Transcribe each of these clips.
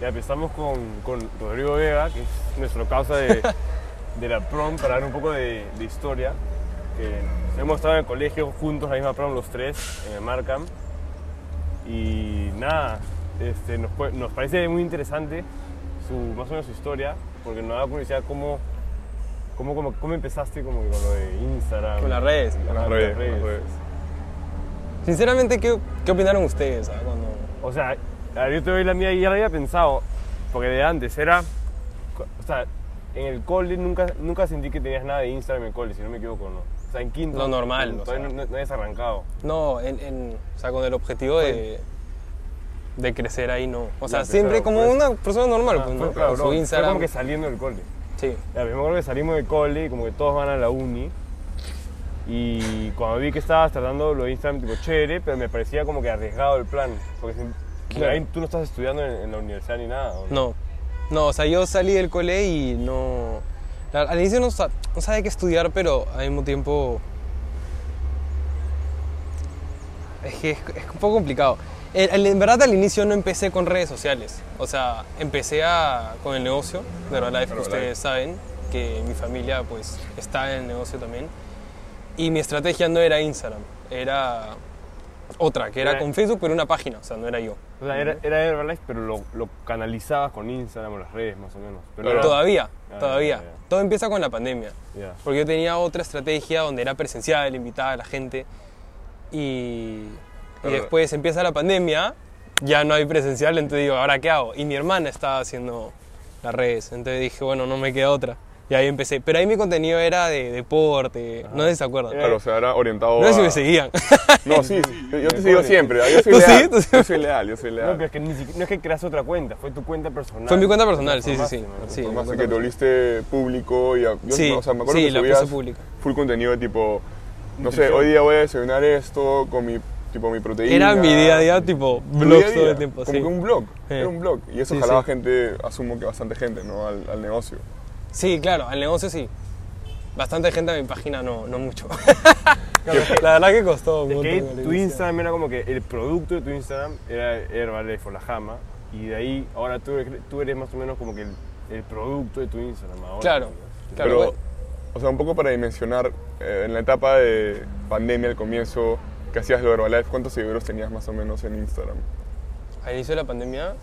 Ya empezamos con, con Rodrigo Vega, que es nuestro causa de, de la prom, para dar un poco de, de historia. Que hemos estado en el colegio juntos, la misma prom, los tres, en el Markham. Y nada, este, nos, nos parece muy interesante su, más o menos su historia, porque nos da curiosidad cómo, cómo, cómo, cómo empezaste como con lo de Instagram. Con las redes. Con las redes. Sinceramente, ¿qué, qué opinaron ustedes ah, cuando... O sea, a ver, yo te doy la mía y ya la había pensado, porque de antes era, o sea, en el cole nunca, nunca sentí que tenías nada de Instagram en el cole, si no me equivoco, ¿no? O sea, en quinto. Lo normal, o Todavía sea. no, no habías arrancado. No, en, en- o sea, con el objetivo de, de crecer ahí, no. O sea, Ya, siempre claro, como pues. una persona normal, Ah, pues, fue, ¿no? claro, su fue Instagram. como que saliendo del cole. Sí. Ya, yo me acuerdo que salimos del cole y como que todos van a la uni. Y cuando vi que estabas tratando lo de Instagram, tipo chévere, pero me parecía como que arriesgado el plan. Porque ahí tú no estás estudiando en, en la universidad ni nada. ¿o No. No, o sea, yo salí del cole y no... al inicio no, sa- no sabía qué estudiar, pero al mismo tiempo... Es que es, es un poco complicado. En verdad al inicio no empecé con redes sociales. O sea, empecé a- con el negocio de Herbalife, que ustedes saben, que mi familia pues está en el negocio también. Y mi estrategia no era Instagram, era otra, que era Era- con Facebook, pero una página, o sea, no era yo. O sea, era, era Herbalife, pero lo, lo canalizabas con Instagram o las redes, más o menos. Pero era- Todavía, Ah, todavía. Todo empieza con la pandemia. Porque yo tenía otra estrategia donde era presencial, invitaba a la gente. Y, y después empieza la pandemia, ya no hay presencial, entonces digo, ¿ahora qué hago? Y mi hermana estaba haciendo las redes, entonces dije, bueno, no me queda otra. Y ahí empecé. Pero ahí mi contenido era de deporte, no sé si se acuerdan. Era- Claro, o sea, era orientado No sé si me seguían. No, sí, sí, yo, yo te sigo siempre, yo soy ¿Tú sí? leal. ¿Tú sí? Yo soy leal, yo soy No, leal. pero es que ni siquiera, no es que creas otra cuenta, fue tu cuenta personal. Fue mi cuenta personal, sí, sí, sí. Sí, ¿no? Más que te volviste público y a- yo, Sí, o sea, me acuerdo sí, que la subías puse pública. full contenido de tipo, no sé, hoy día voy a desayunar esto con mi, tipo, mi proteína. Era mi día a día, tipo, día, todo el tiempo. Como sí. que un blog, Sí. era un blog. Y eso Sí, jalaba sí. gente, asumo que bastante gente, ¿no? Al, al negocio. Sí, claro, al negocio sí. Bastante gente a mi página, no, no mucho. La verdad que costó un Es que montón tu. Instagram era como que el producto de tu Instagram era Herbalife o la Jama. Y de ahí, ahora tú eres, tú eres más o menos como que el, el producto de tu Instagram. Ahora, Claro, ¿no? claro. Pero, bueno. o sea, un poco para dimensionar, eh, en la etapa de pandemia, al comienzo, que hacías lo de Herbalife, ¿cuántos seguidores tenías más o menos en Instagram? Al inicio de la pandemia,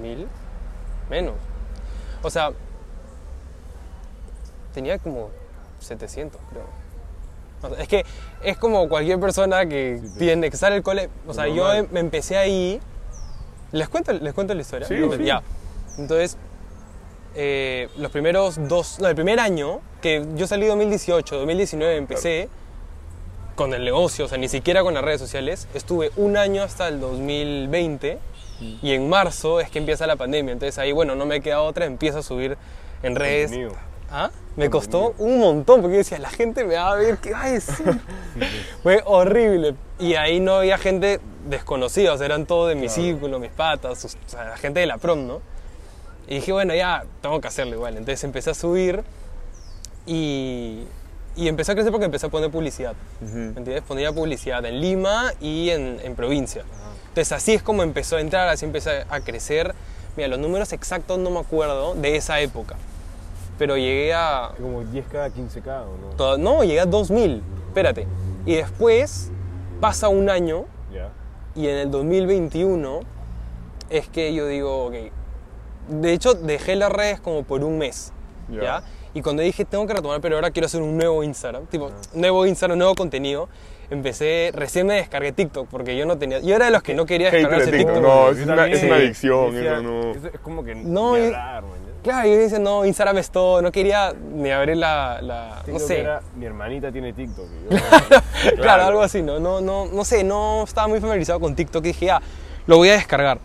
mil, menos. O sea, tenía como 700, creo. O sea, es que es como cualquier persona que tiene que sale del cole. O sea, yo em- me empecé ahí. ¿Les cuento, les cuento la historia? Sí, sí. Ya. Entonces, eh, los primeros dos. No, el primer año, que yo salí 2018, 2019 empecé con el negocio, o sea, ni siquiera con las redes sociales. Estuve un año hasta el 2020 y en marzo es que empieza la pandemia. Entonces ahí, bueno, no me queda otra, empiezo a subir en redes. ¿Ah? Me costó un montón porque yo decía, la gente me va a ver, ¿qué va a decir? Fue horrible. Y ahí no había gente desconocida, o sea, eran todos de mi círculo, mis patas, o sea, la gente de la prom, ¿no? Y dije, bueno, ya, tengo que hacerlo igual. Entonces empecé a subir y, y empecé a crecer porque empecé a poner publicidad. ¿Me entiendes? Ponía publicidad en Lima y en, en provincia. Entonces así es como empezó a entrar, así empecé a crecer. Mira, los números exactos no me acuerdo de esa época. Pero llegué a... Como 10k, 15k, ¿o no? No, llegué a 2000. Espérate. Y después pasa un año Ya. y en el 2021 es que yo digo, ok. De hecho, dejé las redes como por un mes. Ya. ¿Ya? Y cuando dije, tengo que retomar, pero ahora quiero hacer un nuevo Instagram. Tipo, nuevo Instagram, nuevo contenido. Empecé, recién me descargué TikTok porque yo no tenía. Yo era de los que no quería descargarse de TikTok, TikTok. no, es una- es una adicción, Decía, eso no- es como que No, ni hablar, man, ¿ya? Claro, yo decía, no, Instagram es todo. No quería ni abrir la. la- no sé. era, mi hermanita tiene TikTok. yo- Claro, algo así, ¿no? No, no, no sé, no estaba muy familiarizado con TikTok y dije, ah, lo voy a descargar.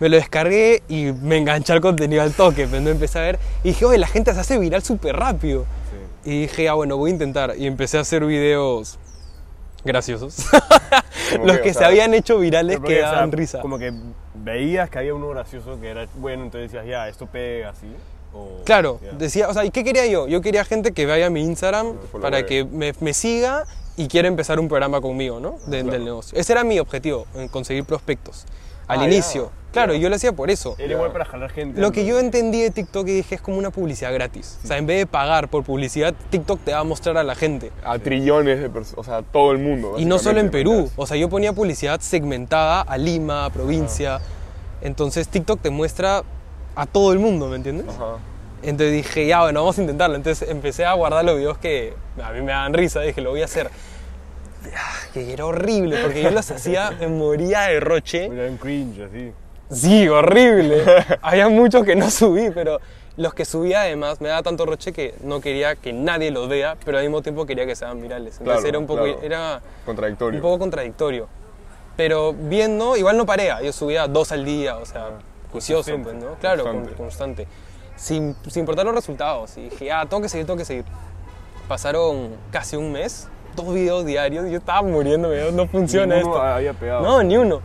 Me lo descargué y me enganché al contenido al toque, pero no empecé a ver. Y dije, oye, la gente se hace viral súper rápido. Sí. Y dije, ah, bueno, voy a intentar. Y empecé a hacer videos graciosos. Los que, que o se habían hecho virales que o sea, daban risa. Como que veías que había uno gracioso que era bueno, entonces decías, ya, esto pega así. o- Claro, ya. decía, o sea, ¿y qué quería yo? Yo quería gente que vaya a mi Instagram follow para que me, me siga y quiera empezar un programa conmigo, ¿no? De- Claro. Del negocio. Ese era mi objetivo, en conseguir prospectos. Al Ah, inicio. ya. Claro, yo lo hacía por eso. Era igual para jalar gente. Lo que yo entendí de TikTok y dije es como una publicidad gratis. O sea, en vez de pagar por publicidad, TikTok te va a mostrar a la gente. A trillones de personas, o sea, todo el mundo. Y no solo en Perú. ¿me O sea, yo ponía publicidad segmentada a Lima, a provincia. Entonces TikTok te muestra a todo el mundo, ¿me entiendes? Ajá. Entonces dije, ya, bueno, vamos a intentarlo. Entonces empecé a guardar los videos que a mí me daban risa. Dije, lo voy a hacer. Ah, Que era horrible, porque yo los hacía, me moría de roche. Era un cringe, así. Sí, horrible. Había muchos que no subí, pero los que subí además me daba tanto roche que no quería que nadie los vea, pero al mismo tiempo quería que sean virales. Entonces Claro, era un poco, claro. era Contradictorio. un poco contradictorio. Pero viendo, igual no paré, yo subía dos al día, o sea, juicioso, Consistente, pues, ¿no? Claro, con- constante. constante. Sin, sin importar los resultados. Y dije, ah, tengo que seguir, tengo que seguir. Pasaron casi un mes, dos videos diarios, yo estaba muriendo, no funciona Ninguno esto. había pegado. No, ni uno.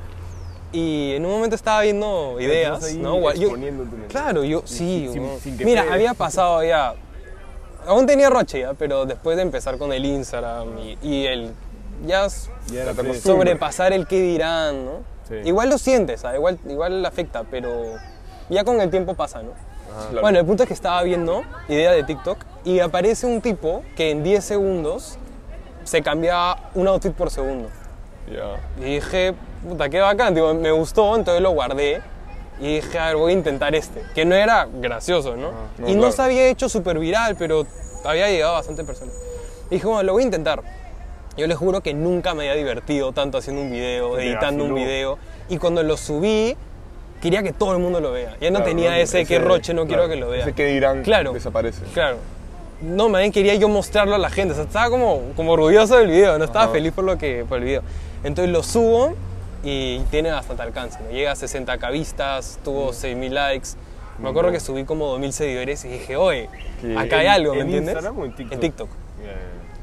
Y en un momento estaba viendo ideas, ¿no? Yo- claro, yo sí. sin- sin Mira, pegues. había pasado ya. Aún tenía roche ya, pero después de empezar con el Instagram y, y el. Ya sobrepasar el qué dirán, ¿no? Sí. Igual lo sientes, ¿ah? igual, igual afecta, pero ya con el tiempo pasa, ¿no? Claro. Bueno, el punto es que estaba viendo idea de TikTok y aparece un tipo que en 10 segundos se cambia un outfit por segundo. Ya. Y dije, puta, qué bacán, digo, me gustó, entonces lo guardé. Y dije, a ver, voy a intentar este. Que no era gracioso, ¿no? No, y no se había hecho súper viral, pero había llegado a bastante personas. Y dije, bueno, lo voy a intentar. Yo les juro que nunca me había divertido tanto haciendo un video, editando un video. Y cuando lo subí, quería que todo el mundo lo vea. Ya no Claro, tenía no, ese, ese- que roche, no claro, quiero que lo vea. Ese que dirán Claro. desaparece. Claro. No, bien quería yo mostrarlo a la gente. O sea, estaba como, como orgulloso del video, no estaba Ajá. feliz por, lo que, por el video. Entonces lo subo y tiene bastante alcance. ¿no? Llega a 60k vistas, tuvo 6.000 likes. Me acuerdo que subí como 2.000 seguidores y dije, oye, acá hay ¿En- algo, ¿me en entiendes? Instagram o en TikTok? En TikTok.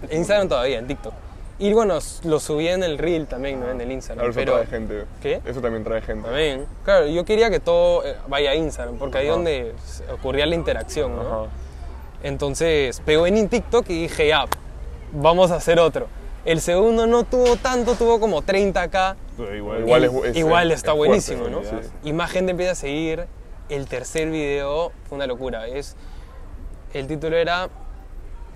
En Instagram todavía, en TikTok. Y bueno, lo subí en el Reel también, ¿no? En el Instagram. Claro, eso pero trae gente. ¿Qué? Eso también trae gente. también, claro, yo quería que todo eh, vaya a Instagram, porque ahí es donde ocurría la interacción, ¿no? Ajá. Entonces pegó en TikTok y dije, ya, vamos a hacer otro. El segundo no tuvo tanto, tuvo como 30k. Pero igual, Igual Y- es bu- es- igual es está fuerte, buenísimo, ¿no? sí. Y más gente empieza a seguir. El tercer video fue una locura. Es, el título era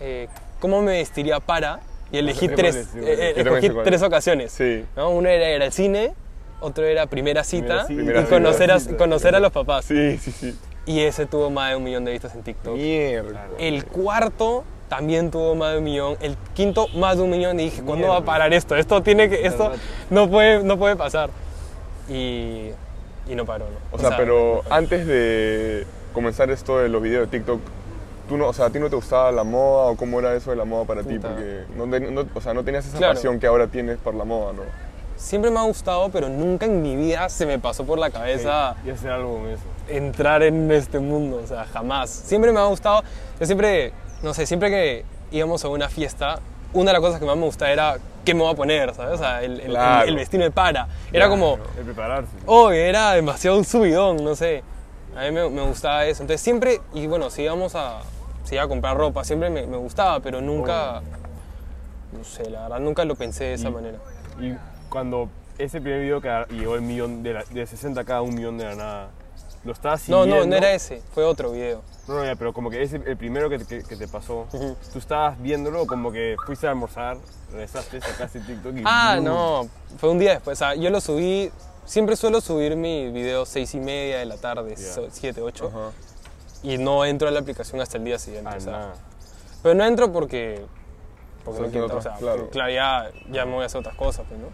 eh, ¿Cómo me vestiría para? Y elegí sé tres, eh, eh, escogí tres es. ocasiones. Sí. ¿no? Uno era, era el cine, otro era primera cita, Primera cita. Y conocer, a, cita. conocer a los papás. Sí, sí, sí. Y ese tuvo más de un millón de vistas en TikTok. Mierda. El cuarto también tuvo más de un millón. El quinto, más de un millón. Y dije, ¿cuándo va a parar esto? Esto tiene que. Esto no puede, no puede pasar. Y. Y no paró, ¿no? O sea, pero antes de comenzar esto de los videos de TikTok, tú no, o sea, ¿a ti no te gustaba la moda o cómo era eso de la moda para ti? Puta. Porque no, no- o sea, no tenías esa Claro. pasión que ahora tienes por la moda, ¿no? Siempre me ha gustado, pero nunca en mi vida se me pasó por la cabeza Y hacer algo con eso. entrar en este mundo. O sea, jamás. Siempre me ha gustado. Yo siempre, no sé, siempre que íbamos a una fiesta, una de las cosas que más me gustaba era qué me voy a poner, ¿sabes? O sea, el, el, Claro. el- el vestido de para. Era como. De prepararse. Oh, era demasiado un subidón, no sé. A mí me, me gustaba eso. Entonces siempre, y bueno, si íbamos a, si iba a comprar ropa, siempre me, me gustaba, pero nunca, no sé, la verdad, nunca lo pensé de esa Y- manera. Y cuando ese primer video que llegó el millón de, la- de 60 cada un millón de la nada, ¿lo estabas No, siguiendo? no, no era ese, fue otro video. No, no, ya, pero como que ese, el primero que, que- que te pasó, tú estabas viéndolo como que fuiste a almorzar, regresaste, sacaste TikTok y... Ah, no, fue un día después. O sea, yo lo subí, siempre suelo subir mis videos seis y media de la tarde, so- siete, ocho, Ajá. Y no entro a la aplicación hasta el día siguiente. Ah, nada. Pero no entro porque, porque no quiero, o sea, claro. claro, ya, ya me voy a hacer otras cosas, pues, ¿no?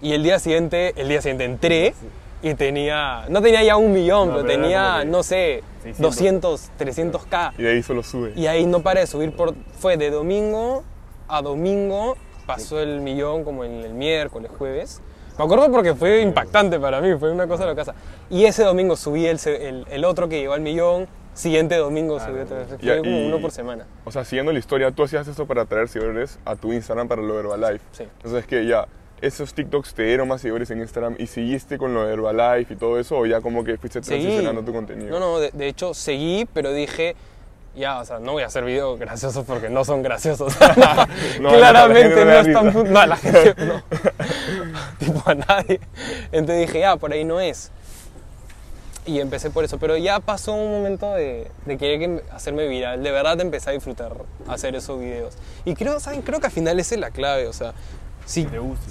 Y el día siguiente, el día siguiente entré y tenía, no tenía ya un millón, No, pero, pero tenía, no sé, 600. 200, 300k. Y de ahí solo sube. Y ahí no paré de subir, por, fue de domingo a domingo, pasó el millón como en el miércoles, jueves. Me acuerdo porque fue impactante para mí, fue una cosa de la casa. Y ese domingo subí el, el, el otro que llegó al millón, siguiente domingo subí otra vez. Ya, como y- uno por semana. O sea, siguiendo la historia, tú hacías esto para traer seguidores a tu Instagram para lo de Herbalife. Sí. Entonces, que ya, esos TikToks te dieron más seguidores en Instagram y seguiste con lo de Herbalife y todo eso, o ya como que fuiste Seguí. transicionando tu contenido. No, no, de, de hecho seguí, pero dije, ya, o sea, no voy a hacer videos graciosos porque no son graciosos. No, Claramente no, están... No, a la gente no. tipo a nadie. Entonces dije, ya, por ahí no es. Y empecé por eso, pero ya pasó un momento de, de querer que- hacerme viral. De verdad empecé a disfrutar hacer esos videos. Y creo, ¿saben? Creo que al final esa es la clave, o sea, si, ¿Te gusta?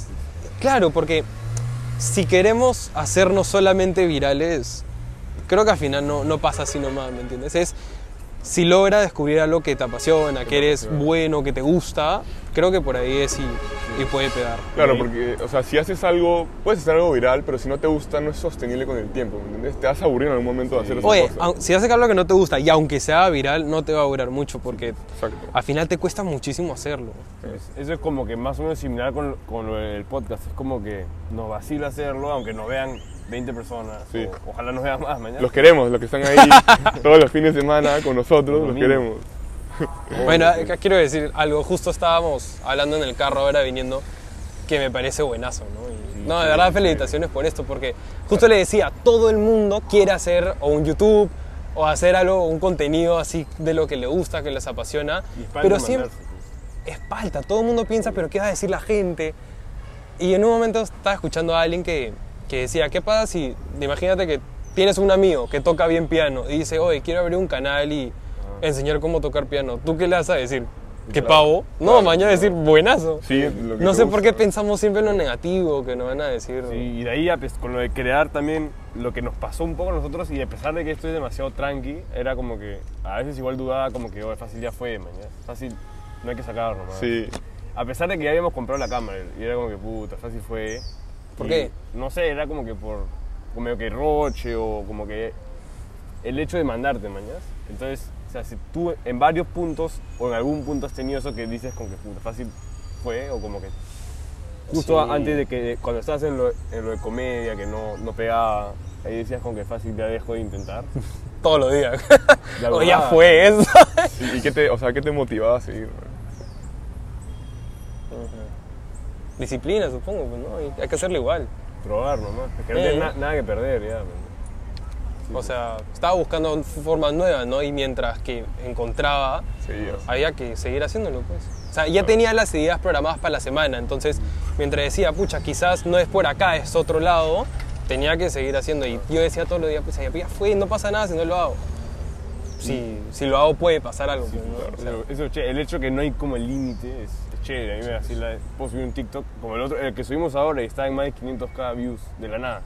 claro, porque si queremos hacernos solamente virales, creo que al final no, no pasa así nomás, ¿me entiendes? Es, si logra descubrir algo que te apasiona, que eres bueno, que te gusta, creo que por ahí es y, y puede pegar. Claro, porque, o sea, si haces algo, puedes hacer algo viral, pero si no te gusta, no es sostenible con el tiempo, ¿me entiendes? Te vas a aburrir en algún momento de hacer esa Oye, si haces algo que no te gusta y aunque sea viral, no te va a durar mucho porque Exacto. al final te cuesta muchísimo hacerlo. Es- Eso es como que más o menos similar con, con lo del podcast. Es como que nos vacila hacerlo, aunque nos vean 20 personas. Sí. o- ojalá nos vean más mañana. Los queremos, los que están ahí todos los fines de semana con nosotros, los queremos. Bueno, quiero decir algo. Justo estábamos hablando en el carro ahora viniendo que me parece buenazo, ¿no? Y- no, de verdad, felicitaciones por esto, porque justo le decía, todo el mundo quiere hacer o un YouTube o hacer algo, un contenido así de lo que le gusta, que les apasiona, pero siempre mandarse, es palta. Todo el mundo piensa, pero ¿qué va a decir la gente? Y en un momento estaba escuchando a alguien que, que decía, ¿qué pasa si, imagínate que tienes un amigo que toca bien piano y dice, oye, quiero abrir un canal y enseñar cómo tocar piano? ¿Tú qué le vas a decir? ¿Qué Claro, pavo? No, claro, mañana decir, buenazo. Sí, lo que No sé por qué pensamos siempre en lo negativo, que nos van a decir. Sí, y de ahí pues, con lo de crear también, lo que nos pasó un poco a nosotros, y a pesar de que esto es demasiado tranqui, era como que a veces igual dudaba como que, oye, fácil ya fue, mañana. Fácil, no hay que sacarlo, man. Sí, A pesar de que ya habíamos comprado la cámara, y era como que, puta, fácil fue. ¿Por qué? No sé, era como que por, como que roche, o como que el hecho de mandarte, mañana. Entonces, o sea, si tú en varios puntos, o en algún punto has tenido eso que dices como que, puta, fácil fue, o como que justo Sí. antes de que cuando estabas en lo, en lo de comedia que no, no pegaba ahí decías como que fácil ya dejo de intentar Todos los días. Ya o ya verdad. fue eso. ¿Y qué te, o sea, qué te motivaba a seguir? man? Disciplina, supongo, pues, ¿no? Y hay que hacerlo igual. probar nomás es que no Eh. tienes na- nada que perder ya man. O sea, estaba buscando formas nuevas, ¿no? Y mientras que encontraba, había que seguir haciéndolo, pues. O sea, ya tenía las ideas programadas para la semana, entonces, mientras decía, pucha, quizás no es por acá, es otro lado, tenía que seguir haciendo. Y yo decía todos los días, pues, ya fue, no pasa nada si no lo hago. Si, si lo hago puede pasar algo, pues, ¿no? O sea, Eso- eso es chévere. el hecho que no hay como límite es, chévere a mí me vacila puedo subir un TikTok como el otro el que subimos ahora y está en más de 500k views de la nada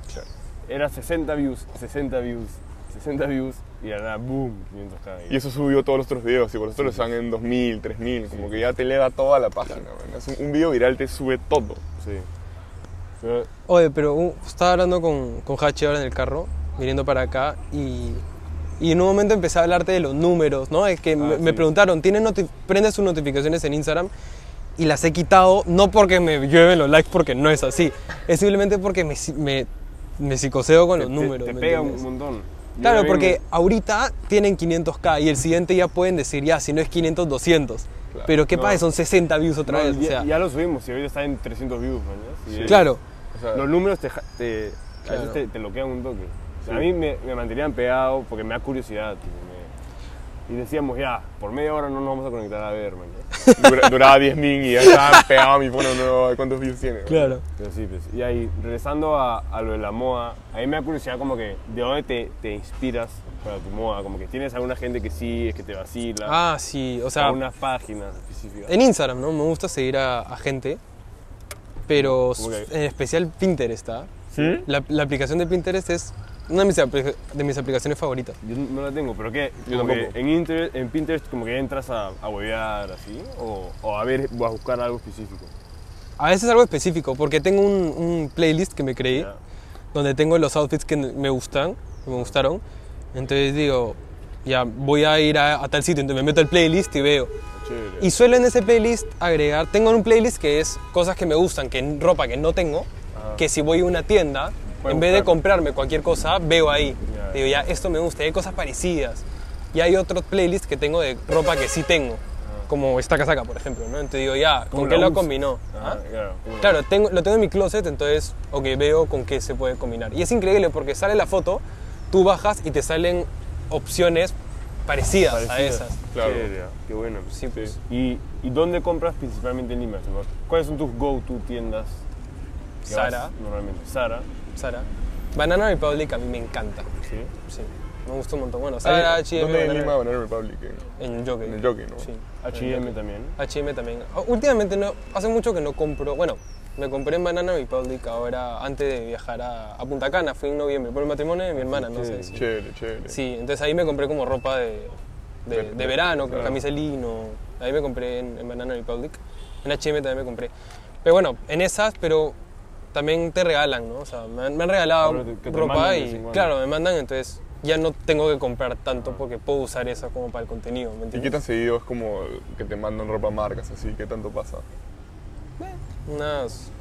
era 60 views 60 views 60 views y de la nada boom 500k Y eso subió todos los otros videos, y por nosotros están en 2000, 3000, como que ya te eleva toda la página. man. Es un, un video viral te sube todo. sí Pero- Oye, pero uh, estaba hablando con, con Hachi ahora en el carro, viniendo para acá, y, y en un momento empecé a hablarte de los números, ¿no? Es que me, sí. me preguntaron, ¿tienes noti- ¿prendes sus notificaciones en Instagram? Y las he quitado, no porque me llueven los likes, porque no es así. Es simplemente porque me, me, me psicoseo con los te, números. te ¿me pega un entiendes? montón Yo Claro, porque me- ahorita tienen 500k y el siguiente ya pueden decir, ya, si no es 500, 200. Pero ¿qué No. pasa? Son 60 views otra No, vez. ya, o sea, ya lo subimos y ahorita está en 300 views. Y es- claro. O sea, los números te, te, a Claro. veces te, te bloquean un toque. Sí. A mí me, me mantenían pegado porque me da curiosidad. tipo, me- y decíamos, ya, por media hora no nos vamos a conectar a ver, man. Duraba 10 min y ya estaba pegado a mi fono nuevo. ¿Cuántos views tiene? Claro. Pero sí, pues. Y ahí, regresando a, a lo de la moda, a mí me da curiosidad como que de dónde te, te inspiras para tu moda. Como que tienes alguna gente que sigues, que te vacila. Ah, sí, o sea, algunas páginas específicas. En Instagram, ¿no? Me gusta seguir a, a gente, pero en especial Pinterest, ¿ah? ¿Sí? La, la aplicación de Pinterest es una de mis, de mis aplicaciones favoritas. Yo no la tengo, pero ¿qué? Yo tampoco. en, en Pinterest como que entras a, a huevear así, o, o a ver, o a buscar algo específico. A veces algo específico, porque tengo un, un playlist que me creé, Ya. donde tengo los outfits que me gustan, que me gustaron. Entonces digo, ya voy a ir a, a tal sitio, entonces me meto al playlist y veo. Chévere. Y suelo en ese playlist agregar, tengo un playlist que es cosas que me gustan, que ropa que no tengo, Ajá. que si voy a una tienda, en vez de comprarme cualquier cosa, veo ahí. Ya. Digo, ya, esto me gusta, y hay cosas parecidas. Y hay otros playlists que tengo de ropa que sí tengo, como esta casaca, por ejemplo, ¿no? Entonces digo, ya, ¿Cómo ¿con qué lo combinó? Ah, ¿Ah? claro. ¿cómo la- Claro, tengo, lo tengo en mi closet, entonces, ok, veo con qué se puede combinar. Y es increíble porque sale la foto, tú bajas y te salen opciones parecidas, a Parecidas. esas. Claro. Ah, qué bueno. Sí, pues. ¿Y, ¿Y dónde compras principalmente en Lima? ¿Cuáles son tus go-to tiendas? Zara. Normalmente. Sara. Sara. Banana Republic a mí me encanta. Sí. Sí, me gusta un montón. Bueno, Sara, H&M, ¿Dónde en Lima Banana Republic? En- En Jockey. En el Jockey, ¿no? Sí. H&M también. H&M también. Ah, Últimamente no, hace mucho que no compro, bueno, me compré en Banana Republic ahora antes de viajar a, a Punta Cana, fui en noviembre por el matrimonio de mi hermana, no sé si. Chévere, chévere. Sí, entonces ahí me compré como ropa de, de, De- de verano, claro. camisa de lino, ahí me compré en, en Banana Republic, en H&M también me compré. Pero bueno, en esas, pero también te regalan, ¿no? O sea, me han, me han regalado te ropa mandan y claro, me mandan, entonces ya no tengo que comprar tanto porque puedo usar eso como para el contenido, ¿me ¿Y qué entiendes? tan seguido es como que te mandan ropa marcas así? ¿Qué tanto pasa? Unas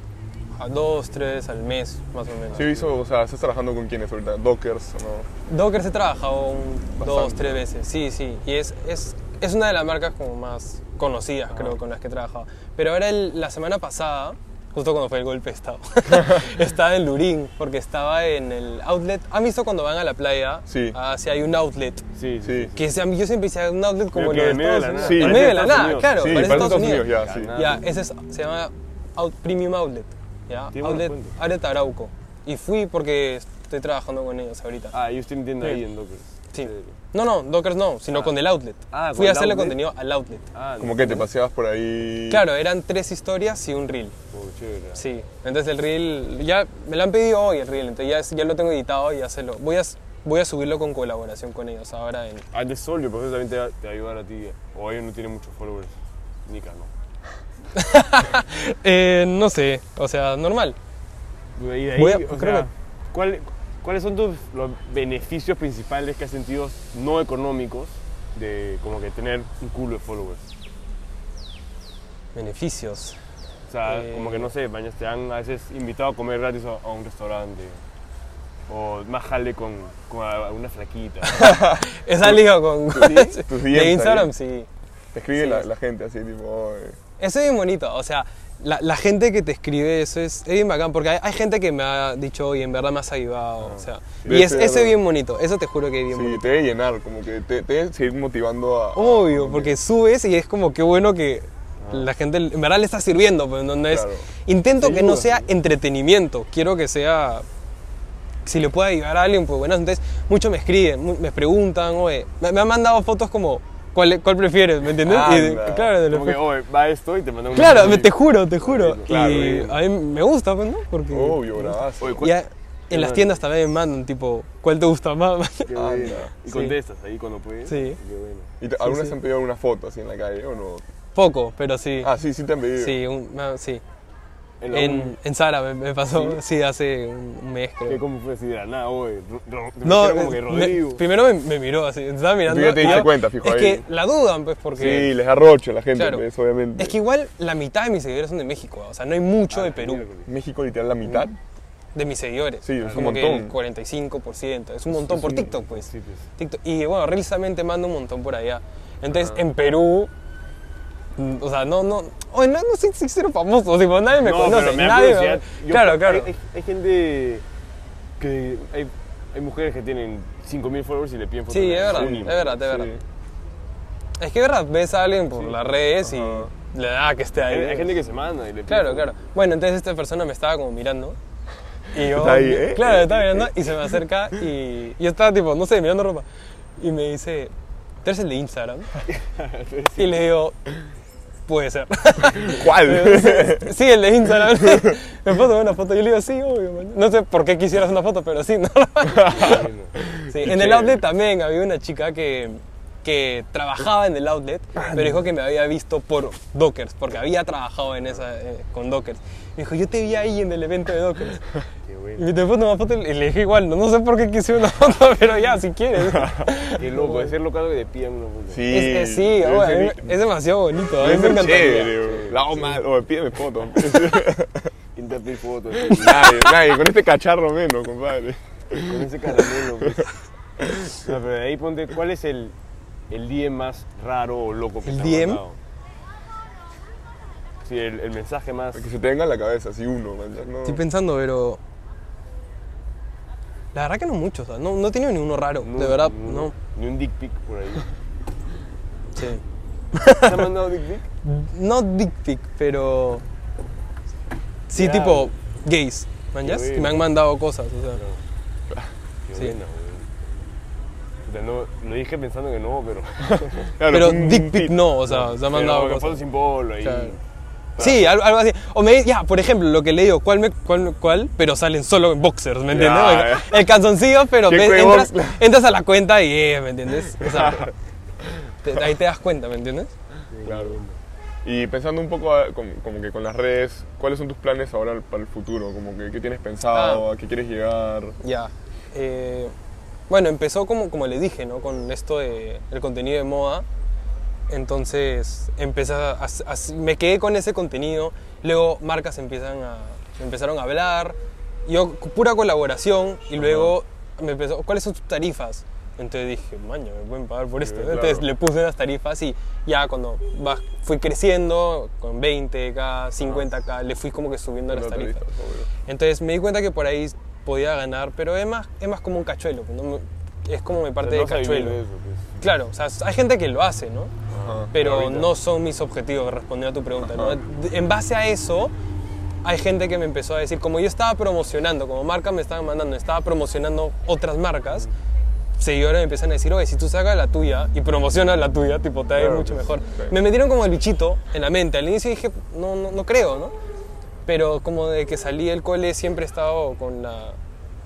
a dos, tres al mes, más o menos. Sí, hizo, o sea, ¿estás trabajando con quiénes ahorita? ¿Dockers o no? Dockers he trabajado un- dos, tres veces, sí, sí. Y es, es, es una de las marcas como más conocidas, creo, con las que he trabajado. Pero ahora el- la semana pasada, justo cuando fue el golpe de Estado, estaba en Lurín, porque estaba en el outlet. ¿Han visto cuando van a la playa? Sí. Ah, sí, hay un outlet. Sí, sí. Que se- yo siempre decía un outlet como el de en medio de Estados la Unidos. nada. Sí, en medio de la nada, Unidos. claro. sí, parece parece Estados Estados Unidos. Unidos, ya, sí. Ya, ese es- se llama Out- Premium Outlet. ¿ya? Outlet, Arauco. Y fui porque estoy trabajando con ellos ahorita. Ah, ellos tienen tienda Sí. ahí en Dockers. Sí. No, no, Dockers no, sino Ah. con el outlet. Ah, con Fui a el hacerle outlet. contenido al outlet. Ah, Como no. que te paseabas por ahí. Claro, eran tres historias y un reel. Oh, chévere. Sí. Entonces el reel, ya me lo han pedido hoy el reel, entonces ya, ya lo tengo editado y ya se lo. Voy a, voy a subirlo con colaboración con ellos ahora en. Ah, de Solio, porque eso también te va, te va a ayudar a ti. O ellos no tienen muchos followers. Nika, ¿no? Eh, no sé, o sea, normal. Y de ahí, Voy a- o creo sea, que- ¿cuál- ¿cuáles son tus, los beneficios principales que has sentido no económicos de como que tener un culo de followers? Beneficios. O sea, Eh. como que no sé, bañas, te han a veces invitado a comer gratis a, a un restaurante. O más jale con, con a- una flaquita. Esa liga con. tus de Instagram, sí. Te escribe Sí, la, la gente así, tipo. Eso es bien bonito, o sea, la, la gente que te escribe eso es, es bien bacán, porque hay, hay gente que me ha dicho, oye, en verdad me has ayudado, o sea, Debe y es, ser- eso es bien bonito, eso te juro que es bien Sí, bonito. te debe llenar, como que te, te debe seguir motivando a. Obvio, porque subes y es como que bueno que la gente en verdad le está sirviendo, pero no, no es... Claro. Intento Te que no sea entretenimiento, quiero que sea... Si le puede ayudar a alguien, pues bueno, entonces muchos me escriben, me preguntan, oye, me, me han mandado fotos como, ¿cuál, cuál prefieres? ¿Me entiendes? Y de- Anda. claro, de los como que, oye, va esto y te un Claro, te juro, te juro. Claro, y bien. a mí me gusta, pues, ¿no? Porque Obvio, bravazo. Oye, ¿cuál- ya en las tiendas también me mandan, tipo, ¿cuál te gusta más? Qué bueno. Y Sí. contestas ahí cuando puedes. Sí. Qué bueno. ¿Y te- alguna vez sí. te han pedido alguna foto así en la calle o no? Poco, pero sí. Ah, sí, sí te han pedido. Sí, un- sí. En Sara me, me pasó, ¿Sí? sí, hace un mes ¿qué, creo. ¿Cómo fue así de la nada? Te No, como que me- Rodrigo. primero me, me miró así, estaba mirando. ya te diste yo- cuenta, fijo, Es ahí. que la dudan, pues, porque. Sí, les arrocho a la gente, Claro. pues, obviamente. Es que igual la mitad de mis seguidores son de México, o sea, no hay mucho de Perú. México literal la mitad. de mis seguidores. Sí, es un como que el montón. 45%, es un montón por TikTok, pues. Sí, pues. TikTok. Y bueno, Reels también te manda un montón por allá. Entonces, en Perú, o sea, no, no, oye, no, no soy sincero famoso, tipo, nadie me no, conoce, pero me da nadie me-. Yo- Claro, claro. Hay, hay- hay gente que. Hay, hay mujeres que tienen 5000 followers y le piden fotos. Sí, de es verdad, es verdad, es Sí. verdad. Es que es verdad, ves a alguien por Sí. las redes y le da que esté ahí. Hay, hay gente que se manda y le pide Claro, fotos. claro. Bueno, entonces esta persona me estaba como mirando. Y yo, Está ahí, ¿eh? claro, estaba mirando y se me acerca y yo estaba tipo, no sé, mirando ropa. Y me dice, ¿tú eres el de Instagram? Y le digo, puede ser. ¿Cuál? sí, el de Instagram. me tomar una foto. Yo le digo, sí, obvio. man". No sé por qué quisieras una foto, pero sí, ¿no? Sí, en el outlet también había una chica que, que trabajaba en el outlet, pero dijo que me había visto por Dockers, porque había trabajado en esa, eh, con Dockers. Me dijo, yo te vi ahí en el evento de Dockers. Qué Y bueno. me te tomar una foto y le dije igual, no, no sé por qué quise una foto, pero ya, si quieres. Qué loco, es ser local que te pidan una foto. Sí. Es que sí, debe oye, ser- me- es demasiado bonito, a mí debe me encantaría. chévere. La mal. Oye, pídeme foto. ¿Quién te pide fotos? nadie, nadie. Con este cacharro menos, compadre. Con ese caramelo, pues. No, pero de ahí ponte, ¿cuál es el, el DM más raro o loco que ¿El te DM? mandado? Sí, el, el mensaje más... Que se te venga en la cabeza, así uno, man, no. Estoy pensando, pero... La verdad que no mucho, o sea, no, no he tenido ni uno raro, no- de verdad, no- no. Ni un dick pic por ahí. Sí. ¿Te han mandado dick pic? No dick pic, pero. Sí, tipo gays. ¿Man, bueno. Me han mandado cosas, o sea. Qué Sí. buena, no, lo dije pensando que no, pero. Claro, Pero un dick pic no, o sea, se ha mandado Pero cosas. sin polo ahí. Claro. Sí, algo, algo así. O me ya, por ejemplo, lo que le digo, ¿cuál, me, cuál, cuál? Pero salen solo en boxers, ¿me entiendes? Ya, El, el calzoncillo, pero ¿Qué ves- entras, entras a la cuenta y, eh, ¿me entiendes? O sea, te- ahí te das cuenta, ¿me entiendes? Claro. Y pensando un poco ah, como, como que con las redes, ¿cuáles son tus planes ahora para el futuro? Como que qué tienes pensado, Ah. a qué quieres llegar. Ya. eh, bueno, empezó como, como le dije, ¿no? Con esto de el contenido de moda. Entonces empecé a, a- a- me quedé con ese contenido. Luego marcas empiezan a, empezaron a hablar. Yo, pura colaboración. Y luego me empezó, ¿cuáles son tus tarifas? Entonces dije, maño, me pueden pagar por esto. Entonces claro. le puse unas tarifas y ya cuando fui creciendo con 20k, 50k, le fui como que subiendo las tarifas. Entonces me di cuenta que por ahí podía ganar, pero es más, es más como un cachuelo, pues, ¿no? Es como mi parte de cachuelo. eso, pues. Claro, o sea, hay gente que lo hace, ¿no? Ajá. Pero ahorita- no son mis objetivos, respondiendo a tu pregunta, ¿no? En base a eso, hay gente que me empezó a decir, como yo estaba promocionando, como marca me estaban mandando, estaba promocionando otras marcas, seguidores me empiezan a decir, oye, si tú sacas la tuya y promocionas la tuya, tipo, te va a ir Claro, mucho mejor. sí. Me metieron como el bichito en la mente. Al inicio dije, no, no, no creo, ¿no? Pero como de que salí del cole siempre he estado con la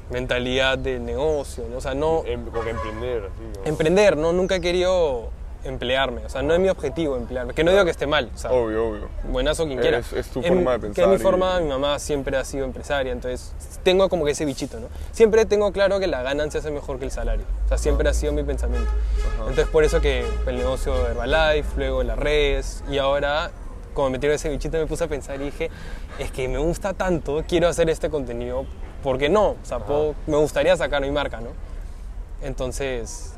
mentalidad de negocio, ¿no? O sea, no Em- como que emprender, así. ¿no? emprender, ¿no? Nunca he querido emplearme, o sea, no es mi objetivo emplearme, que no digo que esté mal, o sea, Obvio, obvio. buenazo quien quiera. Es- es tu En- forma de Que pensar es mi y- forma, mi mamá siempre ha sido empresaria, entonces tengo como que ese bichito, ¿no? Siempre tengo claro que la ganancia es mejor que el salario, o sea, siempre ha sido mi pensamiento. Entonces por eso que el negocio de Herbalife, luego las redes, y ahora, como me metieron ese bichito, me puse a pensar y dije, es que me gusta tanto, quiero hacer este contenido, ¿por qué no? O sea, puedo- me gustaría sacar mi marca, ¿no? Entonces,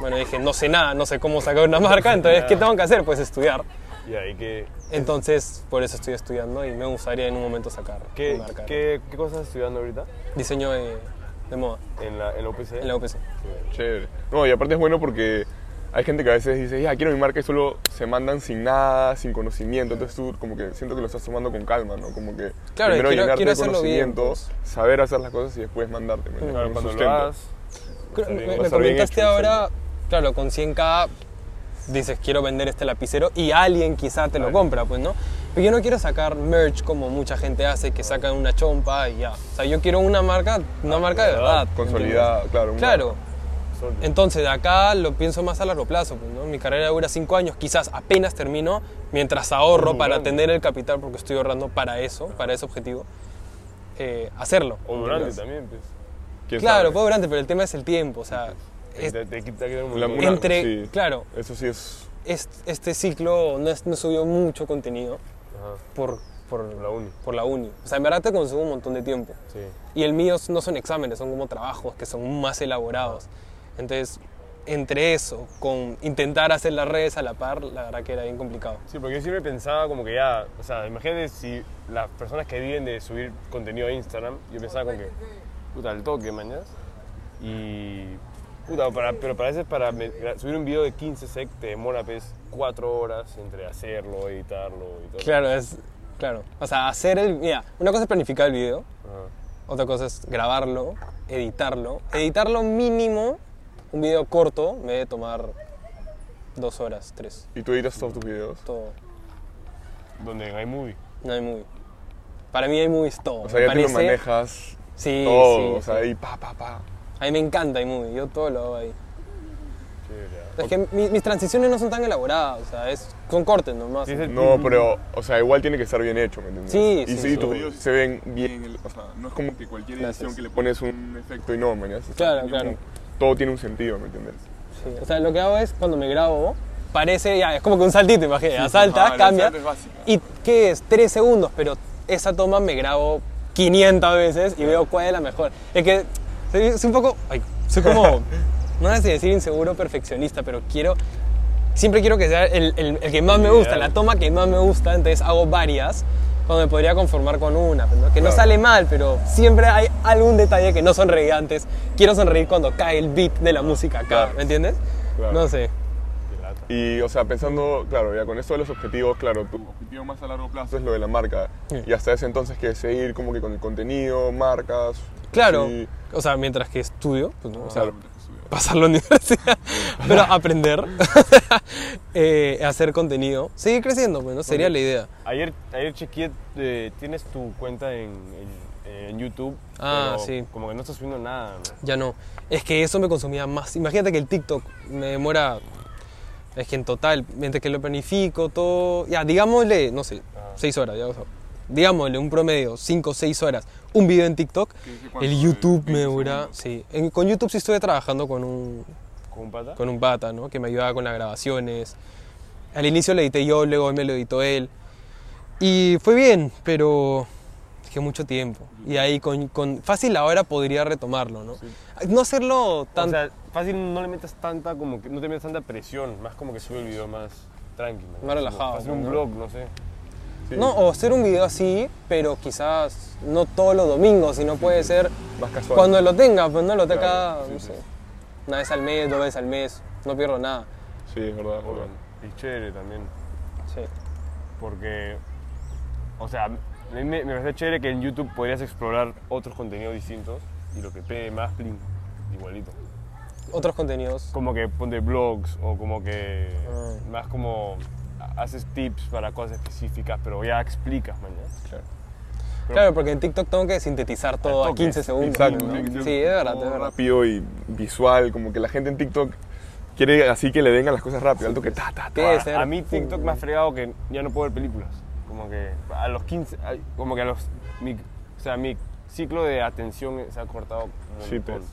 bueno, dije, no sé nada, no sé cómo sacar una marca, entonces, ¿qué tengo que hacer? Pues estudiar. Y ahí que. Entonces, por eso estoy estudiando y me gustaría en un momento sacar ¿Qué, mi marca. qué, ¿Qué cosas estás estudiando ahorita? Diseño de, de moda En la, en la UPC. en la UPC. Chévere. No, y aparte es bueno porque hay gente que a veces dice, ya, quiero mi marca y solo se mandan sin nada, sin conocimiento. Entonces tú como que siento que lo estás tomando con calma, ¿no? Como que Claro, primero quiero- llenarte quiero de hacerlo bien, conocimiento, pues. saber hacer las cosas y después mandarte. ¿me entiendes? Claro, cuando lo hagas. Creo- bien, me, me comentaste hecho, ahora, claro, con 100k dices quiero vender este lapicero y alguien quizá te lo compra, pues, ¿no? Pero yo no quiero sacar merch como mucha gente hace, que sacan una chompa y ya. O sea, yo quiero una marca, una marca de verdad. Consolidada, claro. una- Claro. Sólido. Entonces, de acá lo pienso más a largo plazo. pues, ¿no? Mi carrera dura cinco años, quizás apenas termino, mientras ahorro para grande. tener el capital, porque estoy ahorrando para eso, para ese objetivo, eh, hacerlo. O durante también, pues. ¿Quién Claro, sabe? puedo durante, pero el tema es el tiempo. O sea, es- te, te un montón. una- entre, sí. claro, Eso sí es... es- este ciclo no, es- no subió mucho contenido Ajá, por, por, la uni. por la uni. O sea, en verdad te consumo un montón de tiempo. Sí. Y el mío no son exámenes, son como trabajos que son más elaborados. Entonces, entre eso, con intentar hacer las redes a la par, la verdad que era bien complicado. Sí, porque yo siempre pensaba como que ya, o sea, imagínate si las personas que viven de subir contenido a Instagram, yo pensaba como que, puta, al toque, mañas. Y, puta, para, pero para veces para me- subir un video de 15 sec te demora, pues, 4 horas entre hacerlo, editarlo y todo. Claro, es. Claro. O sea, hacer el. Mira, una cosa es planificar el video, Ajá. otra cosa es grabarlo, editarlo. Editarlo mínimo, un video corto, me debe tomar dos horas, tres. ¿Y tú editas todos tus videos? Todo. Donde en iMovie. No hay movie. Para mí hay movies todo. O sea, me ya tú lo parece- manejas Sí, todo, sí, o sea, sí. ahí pa, pa, pa. A mí me encanta iMovie, yo todo lo hago ahí. Ah. Es que mi- mis transiciones no son tan elaboradas, o sea, es, son cortes nomás. Es No, pero, o sea, igual tiene que estar bien hecho, ¿me entiendes? Sí, y sí, sí. tus videos se ven bien, el- o sea, no es como que cualquier edición Gracias. que le pones un efecto y no, ¿me entiendes? Claro, claro. un- todo tiene un sentido, ¿me entiendes? Sí, O sea, lo que hago es cuando me grabo, parece, ya, es como que un saltito, imagínate, salta, Ajá, la cambia. ¿Y qué es? Tres segundos, pero esa toma me grabo 500 veces y veo cuál es la mejor. Es que soy, un poco, ay, soy como, no sé si decir inseguro, perfeccionista, pero quiero, siempre quiero que sea el, el- el que más me gusta, Ideal. la toma que más me gusta, entonces hago varias. Cuando me podría conformar con una, ¿no? que no sale mal, pero siempre hay algún detalle que no sonreí antes. Quiero sonreír cuando cae el beat de la música acá, Claro. ¿me entiendes? Claro. No sé. Y, o sea, pensando, claro, ya con esto de los objetivos, claro, tu objetivo más a largo plazo es lo de la marca. Sí. Y hasta ese entonces que seguir como que con el contenido, marcas. Claro, o sea, mientras que est- estudio, pues, ¿no? o sea, Claro. Pasar la universidad, pero aprender, eh, hacer contenido, seguir creciendo, pues, ¿no? Sería la idea. Ayer, ayer chequeé, eh, tienes tu cuenta en, en- en YouTube. Ah, pero sí. Como que no estás subiendo nada. ¿no? Ya no. Es que eso me consumía más. Imagínate que el TikTok me demora. Es que en total, mientras que lo planifico, todo. Ya, digámosle, no sé, Ajá. 6 horas, ya, o sea, digámosle un promedio, 5 o 6 horas, un video en TikTok. El YouTube me 20 dura. Sí. En- con YouTube sí estuve trabajando con un, ¿Con un pata? con un pata, ¿no? Que me ayudaba con las grabaciones. Al inicio lo edité yo, luego me lo editó él. Y fue bien, pero es que mucho tiempo. Y ahí con, con fácil ahora podría retomarlo, ¿no? No hacerlo tan... O sea, fácil no le metas tanta, como que no te metas tanta presión, más como que sube el video más tranquilo. Más relajado, Hacer un ¿no? vlog, no sé. Sí. no, o hacer un video así, pero quizás no todos los domingos, sino puede ser Más casual. cuando lo tenga, pues no lo tenga Claro, cada, sí, no sí. sé, una vez al mes, dos veces al mes, no pierdo nada. Sí, es verdad, verdad. Y chévere también. Sí. Porque, o sea, a mí me, me parece chévere que en YouTube podrías explorar otros contenidos distintos y lo que pegue más, plin, igualito. Otros contenidos. Como que ponte blogs o como que Ah. más como haces tips para cosas específicas, pero ya explicas, mañana. Claro. Claro, porque en TikTok tengo que sintetizar todo a toque. 15 segundos. Exacto. ¿no? que Sí, es verdad, es verdad. Rápido y visual, como que la gente en TikTok quiere así que le vengan las cosas rápido, al toque ta, ta, ta. Que A, mí. TikTok me ha fregado que ya no puedo ver películas. Como que a los 15, ay, como que a los, mi, o sea, mi ciclo de atención se ha cortado Sí, montón. pues.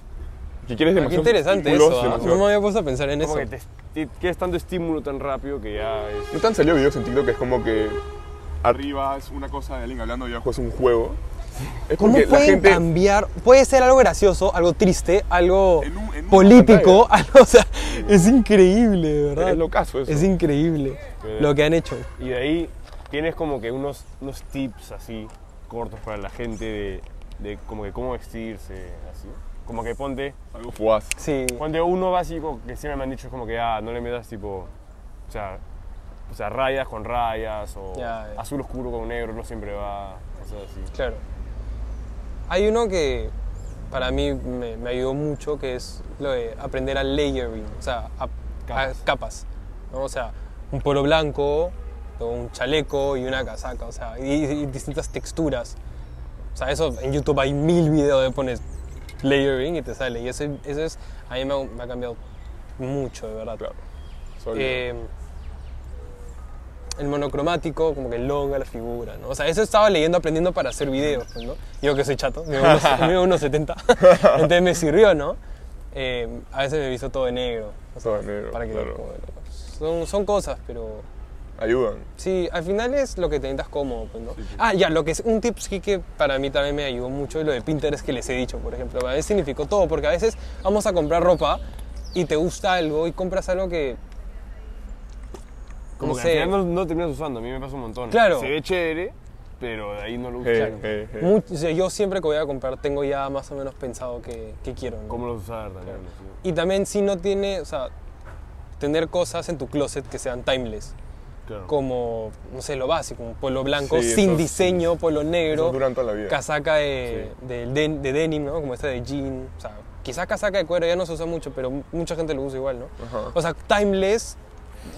Que quieres Qué interesante eso. ¿ah? No me había puesto a pensar en Como eso. que te, te- quieres tanto estímulo tan rápido que ya es... ¿No te han salido videos en TikTok que es como que arriba es una cosa de alguien hablando y abajo es un juego? Es ¿Cómo la pueden gente... cambiar? Puede ser algo gracioso, algo triste, algo En un- en político, algo, o sea, es increíble, de ¿verdad? Es locazo eso. Es increíble Pero- lo que han hecho. Y de ahí tienes como que unos, unos tips así cortos para la gente de, de como que cómo vestirse, así. Como que ponte, Algo fugaz. Sí. ponte uno básico que siempre me han dicho es como que ah, no le metas tipo, o sea, o sea, rayas con rayas o azul oscuro con negro, no siempre va, cosas así. Claro. Hay uno que para mí me, me ayudó mucho, que es lo de aprender a layering, o sea, a, a Capas. O sea, un polo blanco, un chaleco y una casaca, o sea, y, y distintas texturas. O sea, eso en YouTube hay mil videos de pones layering y te sale. Y eso, eso es, a mí me ha, me ha cambiado mucho, de verdad. Claro. Eh, el monocromático, como que elonga la figura, ¿no? O sea, eso estaba leyendo, aprendiendo para hacer videos, pues, ¿no? Yo que soy chato, mido unos, mido unos 70, entonces me sirvió, ¿no? Eh, a veces me visto todo de negro, o sea, Todo de negro, para que, claro. como- son, son cosas, pero Ayudan. sí, al final es lo que te sientas cómodo, pues, ¿no? Ah, ya, lo que es un tip sí que para mí también me ayudó mucho es lo de Pinterest que les he dicho, por ejemplo. A veces significó todo, porque a veces vamos a comprar ropa y te gusta algo y compras algo que Como no que sé. al final no, no terminas usando, a mí me pasa un montón. Claro. Se ve chévere, pero de ahí no lo usas. Hey, Claro. hey, hey. Much- o sea, yo siempre que voy a comprar tengo ya más o menos pensado qué, qué quiero. ¿no? ¿Cómo lo usar también? sí. Y también si no tiene, o sea, tener cosas en tu closet que sean timeless. Claro. Como, no sé, lo básico, un polo blanco Sí, sin esos- diseño, polo negro, toda la vida. casaca de, de, de- de denim, ¿no? Como esta de jean. O sea, quizás casaca de cuero ya no se usa mucho, pero mucha gente lo usa igual, ¿no? Ajá. O sea, timeless,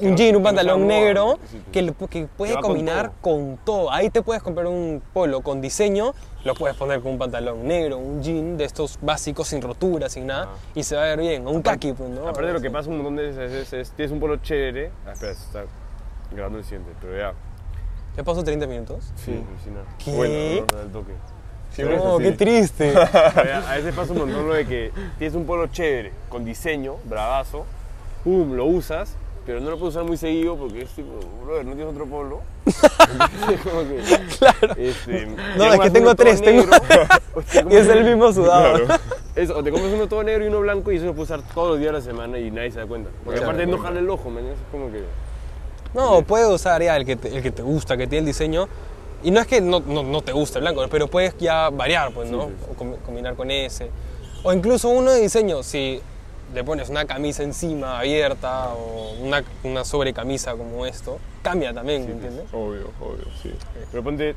un jean, un pantalón negro, que, que puede va con combinar todo. con todo. Ahí te puedes comprar un polo con diseño, lo puedes poner con un pantalón negro, un jean de estos básicos sin rotura, sin nada, y se va a ver bien. Un kaki, pues, ¿no? Aparte de lo que pasa un montón de veces es, es- tienes un polo chévere. Ah, espera, está grabando el siguiente, pero ya. ¿Ya pasó 30 minutos? Sí, sí, no. ¿Qué? Bueno, No, al toque. Siempre No, qué triste. Ya, A veces pasa un montón lo de que tienes un polo chévere, con diseño, bravazo, pum, lo usas, pero no lo puedes usar muy seguido porque es tipo, brother, ¿no tienes otro polo? Como que, claro. este, No, es que tengo tres, tengo- negro, Y es el mismo sudado. Claro. O te compras uno todo negro y uno blanco y eso lo puedes usar todos los días de la semana y nadie se da cuenta. Porque aparte no jala el ojo, man, es como que... No, puedes usar ya el que, te, el que te gusta, que tiene el diseño. Y no es que no, no, no te guste el blanco, pero puedes ya variar, pues, ¿no? Sí, sí, O com- combinar con ese. O incluso uno de diseño, si le pones una camisa encima abierta o una, una sobrecamisa como esto, cambia también, ¿me entiendes? Obvio, obvio, sí. Pero ponte,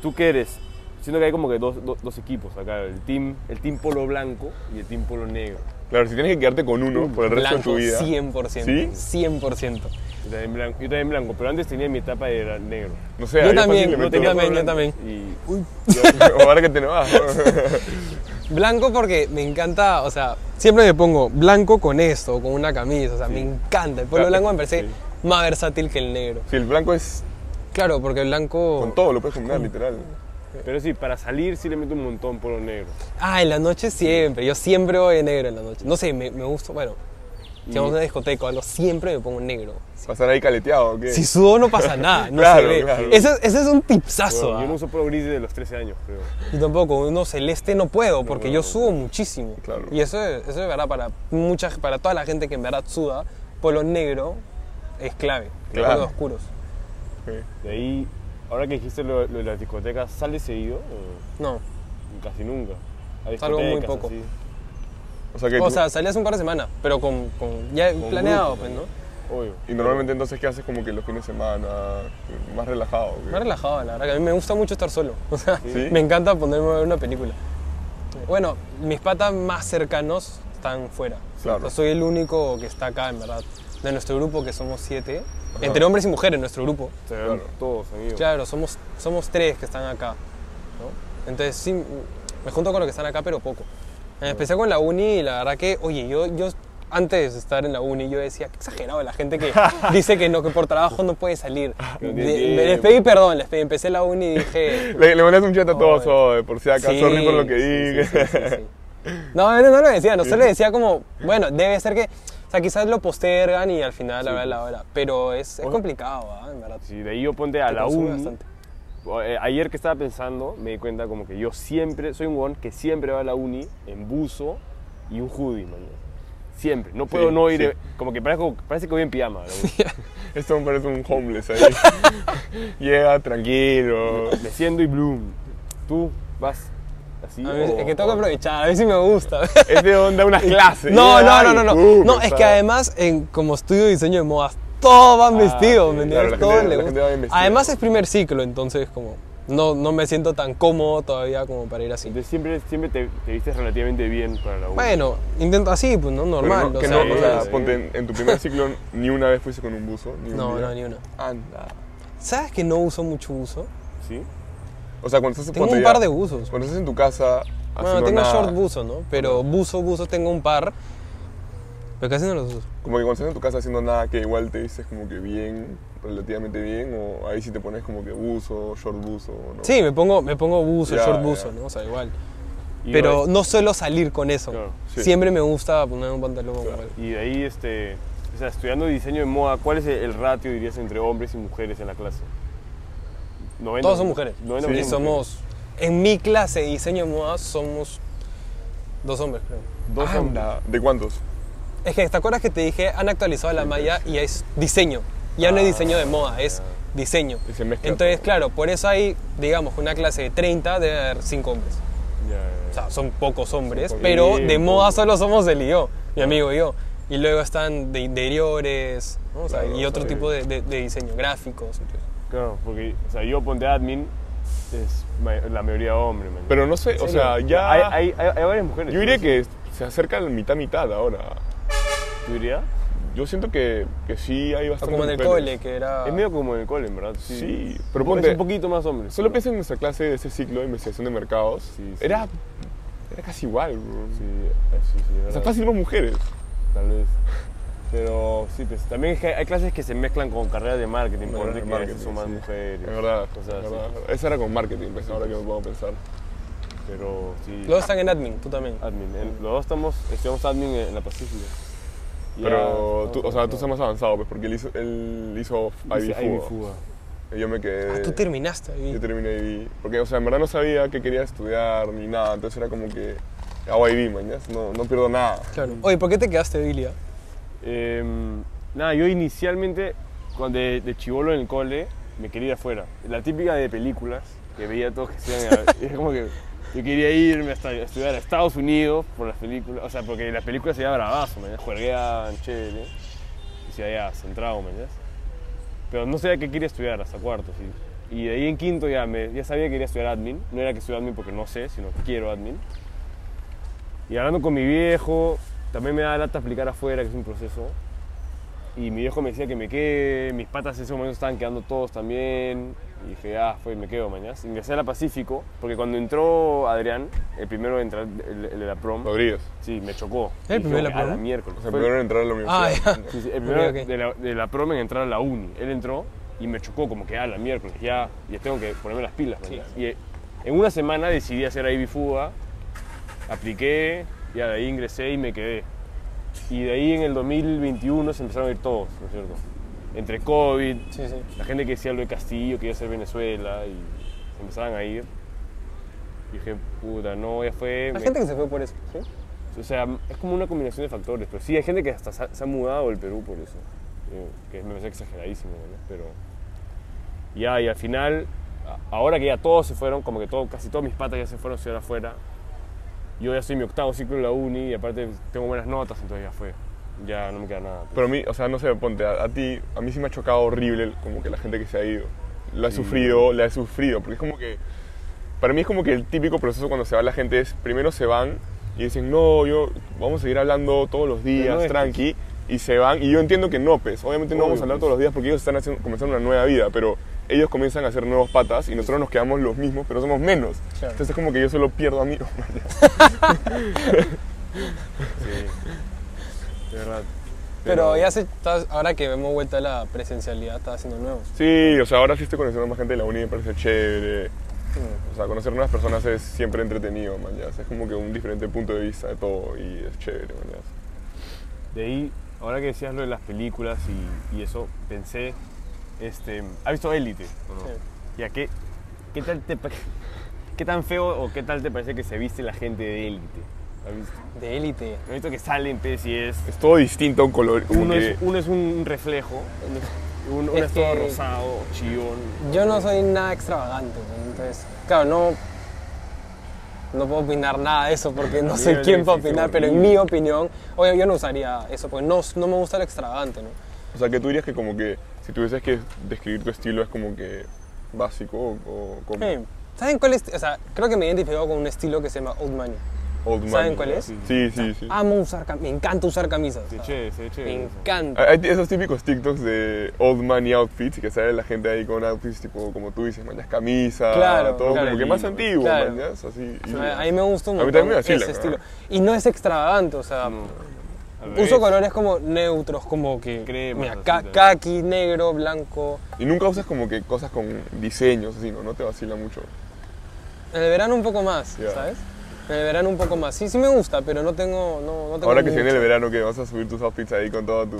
tú que eres siento que hay como que dos, dos, dos equipos acá, el team, el team polo blanco y el team polo negro. Claro, si tienes que quedarte con uno por el resto Blanco, de tu vida. 100%. ¿Sí? 100%. Yo también blanco, yo también blanco, pero antes tenía mi etapa de era negro. No sé, Yo también, yo también, yo también. Y o ahora que te vas. Blanco porque me encanta, o sea, siempre me pongo blanco con esto, con una camisa, o sea, me encanta. El polo Claro, blanco me parece sí. más versátil que el negro. Si el blanco es Claro, porque el blanco... con todo, lo puedes combinar, literal. Pero sí, para salir sí le meto un montón polo negro. Ah, en la noche siempre, yo siempre voy de negro en la noche. No sé, me, me gusta, bueno, si vamos a una discoteca o algo, siempre me pongo negro. Pasar ahí caleteado, ¿o qué? Si sudo no pasa nada, no Claro, se ve. claro. Ese, ese es un tipsazo. Bueno, yo ah. no uso polo gris desde los 13 años, creo. Yo tampoco, uno celeste no puedo porque no, yo no. sudo muchísimo. Claro. Y eso, es- eso es verdad para mucha, para toda la gente que en verdad suda, polo negro es clave. Claro. Polos oscuros. Sí. De ahí, ahora que dijiste lo, lo de las discotecas, ¿sales seguido? O No. casi nunca. A Salgo muy poco. así. O sea que O tú- sea, salí hace un par de semanas, pero con, con- ya planeado, grupo, pues, ¿no? Obvio. y normalmente entonces, ¿qué haces como que los fines de semana? Más relajado. ¿o qué? Más relajado, la verdad, que a mí me gusta mucho estar solo. O sea, ¿Sí? me encanta ponerme a ver una película. Bueno, mis patas más cercanos están fuera. Claro. Yo soy el único que está acá, en verdad. De nuestro grupo, que somos siete. Entre hombres y mujeres, nuestro grupo. Claro. todos, amigos. Claro, somos, somos tres que están acá. ¿no? Entonces, sí, me junto con los que están acá, pero poco. Especial con la uni, y la verdad que, oye, yo, yo antes de estar en la uni, yo decía, qué exagerado la gente que dice que no, que por trabajo no puede salir. De- me- les pedí perdón, les pedí, empecé la uni y dije... Le, le mandas un chat a todos, Oye. oh, por si acaso, Sí, sorry por lo que dije. sí, sí, sí, sí. No, no, no lo decía, no solo decía como, bueno, debe ser que, o sea, quizás lo postergan y al final a ver la hora, pero es, es complicado, ¿ah? en verdad. Sí, de ahí yo ponte a la bastante. Eh, Ayer que estaba pensando, me di cuenta como que yo siempre, soy un guan que siempre va a la uni en buzo y un hoodie, man. Siempre. No puedo Sí, no ir, sí. como que parece, parece que voy en pijama. la. Esto me parece un homeless ahí. Llega tranquilo. Me siento y bloom. Tú vas así. A mí- o- es que tengo que aprovechar, a mí sí me gusta. Es de onda unas clases. No, no, no, no, no. uh, No, es que además, en, como estudio diseño de modas, todos van Ah, vestidos, ¿me entiendes? Todos les gusta. Además es primer ciclo, entonces como no, no me siento tan cómodo todavía como para ir así. Entonces siempre, siempre te, te vistes relativamente bien para la uni. Bueno, intento así, pues no, normal. no, o que sea, no, o sea, sí. ponte en, en tu primer ciclo ni una vez fuiste con un buzo. Ni un no, día. no, ni una. Anda. ¿Sabes que no uso mucho buzo? ¿Sí? O sea, cuando estás Tengo un ya- par de buzos. Cuando estás en tu casa. Bueno, tengo nada, short buzo, ¿no? Pero buzo, buzo tengo un par. Pero casi no los uso. Como que cuando estás en tu casa haciendo nada, que igual te dices como que bien, relativamente bien, o ahí sí te pones como que buzo, short buzo, ¿no? Sí, me pongo, me pongo buzo, Ya, short buzo, ¿no? O sea, igual. Pero no suelo salir con eso. Claro, sí. Siempre me gusta poner un pantalón. igual. Y de ahí, este, o sea, estudiando diseño de moda, ¿cuál es el ratio, dirías, entre hombres y mujeres en la clase? 90, Todos son mujeres. 90 y son somos. En mi clase de diseño de moda somos dos hombres, creo. Dos hombres. Anda. ¿De cuántos? Es que, ¿te acuerdas que te dije? Han actualizado la malla y es diseño. Ya no es diseño de moda, es diseño. Y se mezcla Entonces, todo. claro, por eso hay, digamos, una clase de 30 debe haber 5 hombres. Ya, O sea, son pocos hombres, pocos. pero Bien, de moda solo somos él y yo, mi amigo y yo. Y luego están de interiores, ¿no? O sea, Claro, y otro tipo de, de- de diseño, gráficos. entonces. Claro, porque, o sea, yo ponte admin, es la mayoría hombre, man. Pero no sé, o sea, ya. hay, hay, hay, hay varias mujeres. yo diría ¿no? que se acerca al mitad-mitad ahora. ¿Tú dirías? Yo siento que, que sí hay O bastante. como en el mujeres. cole, que era... Es medio como en el cole, en verdad. Sí, Sí, pero ponte- Es un poquito más hombres. Solo piensa en nuestra clase de ese ciclo de investigación de mercados. Sí, sí. Era, era casi igual, bro. Sí, sí, sí, O sea, fácil más mujeres. Tal vez. Pero sí, pues también que hay clases que se mezclan con carreras de marketing, por Carreras de que a veces marketing, son más sí. mujeres. Es verdad, cosas es así. verdad. Esa era con marketing, pues, ahora que me puedo pensar. Pero sí. Los dos están en admin, tú también. Admin. En- los dos estamos, estudiamos admin en la Pacífica. Pero, ya tú, o sea, tú estás más avanzado, pues, porque él hizo, él hizo Ivy Fuga. Y yo me quedé... Ah, tú terminaste ahí. Yo terminé IB. Porque, o sea, en verdad no sabía qué quería estudiar ni nada. Entonces era como que hago IB, mañana. No, no pierdo nada. Claro. Oye, ¿por qué te quedaste, Bilia? Em, nada, yo inicialmente, cuando de, de chivolo en el cole, me quería ir afuera. La típica de películas, que veía todos que se iban a... Es como que yo quería irme hasta a estudiar a Estados Unidos por las películas. O sea, porque las películas se iban bravazo, ¿me entiendes? Juergueaban, chévere. Y se había centrado, ¿me? Pero no sabía qué quería estudiar hasta cuarto, sí. Y de ahí en quinto ya, me, ya sabía que quería estudiar admin. No era que estudiar admin porque no sé, sino que quiero admin. Y hablando con mi viejo, también me da lata aplicar afuera, que es un proceso. Y mi viejo me decía que me quede, mis patas en ese momento estaban quedando todos también. Y dije, ah, fue, me quedo mañana. Ingresé a la Pacífico, porque cuando entró Adrián, el primero de entrar, el, el de la prom, Rodríguez. sí, me chocó. ¿El Y primero de la "A prom? miércoles. O sea, Fue- primero en entrar a la Ah, universidad. ya. Sí, sí, el primero Ok, ok. De, la, de la prom en entrar a la uni. Él entró y me chocó como que, ah, la miércoles, ya, ya tengo que ponerme las pilas. Sí. Y eh, en una semana decidí hacer Ivy Fuga, apliqué, ya de ahí ingresé y me quedé. Y de ahí en el 2021 se empezaron a ir todos, ¿no es cierto? Entre COVID, Sí, sí. la gente que decía lo de Castillo, que iba a ser Venezuela, y se empezaban a ir. Y dije, puta, no, ya fue. Hay me- gente que se fue por eso, ¿sí? o sea, es como una combinación de factores, pero sí hay gente que hasta se ha, mudado del Perú por eso, eh, que me parece exageradísimo, ¿no? Pero ya, y al final, ahora que ya todos se fueron, como que todo, casi todos mis patas ya se fueron estudiar afuera, yo ya en mi octavo ciclo en la uni y aparte tengo buenas notas, entonces ya fue, ya no me queda nada. Pero a mí, o sea, no sé, ponte, a, a ti, a mí sí me ha chocado horrible como que la gente que se ha ido. La he Sí. sufrido, la he sufrido, porque es como que, para mí es como que el típico proceso cuando se va la gente es, primero se van y dicen, no, yo, vamos a seguir hablando todos los días, no es, tranqui, y se van, y yo entiendo que no, pues, obviamente no Obvio, vamos a hablar pues. todos los días porque ellos están haciendo, comenzando una nueva vida, pero ellos comienzan a hacer nuevos patas y nosotros nos quedamos los mismos, pero somos menos. Claro. Entonces es como que yo solo pierdo amigos. Sí, de verdad. Pero ya se, estás- ahora que hemos vuelto a la presencialidad, estás haciendo nuevos. Sí, o sea, ahora sí estoy conociendo más gente de la uni, me parece chévere. O sea, conocer nuevas personas es siempre entretenido, man, ya. Es como que un diferente punto de vista de todo y es chévere, man, ya. De ahí, ahora que decías lo de las películas y, y eso, pensé, este, ¿has visto Élite? o no? Sí. Ya, ¿qué, qué, tal te, ¿qué tan feo o qué tal te parece que se viste la gente de Élite? ¿Has visto? De élite. ¿Has visto que salen, pues, y es... Es todo distinto a un color. Uno que- es, uno es un reflejo, uno es, uno- uno Es es todo que- rosado, chillón. Yo no soy nada extravagante, entonces, claro, no, no puedo opinar nada de eso porque no quien sí, para opinar, pero en mi opinión, oye, yo no usaría eso porque no, no me gusta el extravagante, ¿no? O sea, que tú dirías que como que si tuvieses que describir tu estilo es como que básico o, o como Sí. ¿Saben cuál es? O sea, creo que me identifico con un estilo que se llama Old Money. old. ¿Saben cuál es? Sí, Sí, sí, sí. Amo usar camisas, me encanta usar camisas. Sea, chévere, se chévere. me eso. encanta. Hay esos típicos TikToks de old money outfits y que sale la gente ahí con outfits tipo, como tú dices, manchas camisa, Claro, todo claro. como que más antiguo, Claro. manchas, así. y- A, mí me gusta un A mí montón también me vacila, ese estilo. Y no es extravagante, o sea, No, uso colores como neutros, como que Crema, mira, ca- kaki, negro, blanco. Y nunca usas como que cosas con diseños, así, ¿no? No te vacila mucho. En el verano un poco más. ¿sabes? En el verano un poco más. Sí, sí me gusta, pero no tengo, no, no tengo Ahora que se viene el mucho. verano, que vas a subir tus outfits ahí con toda tu...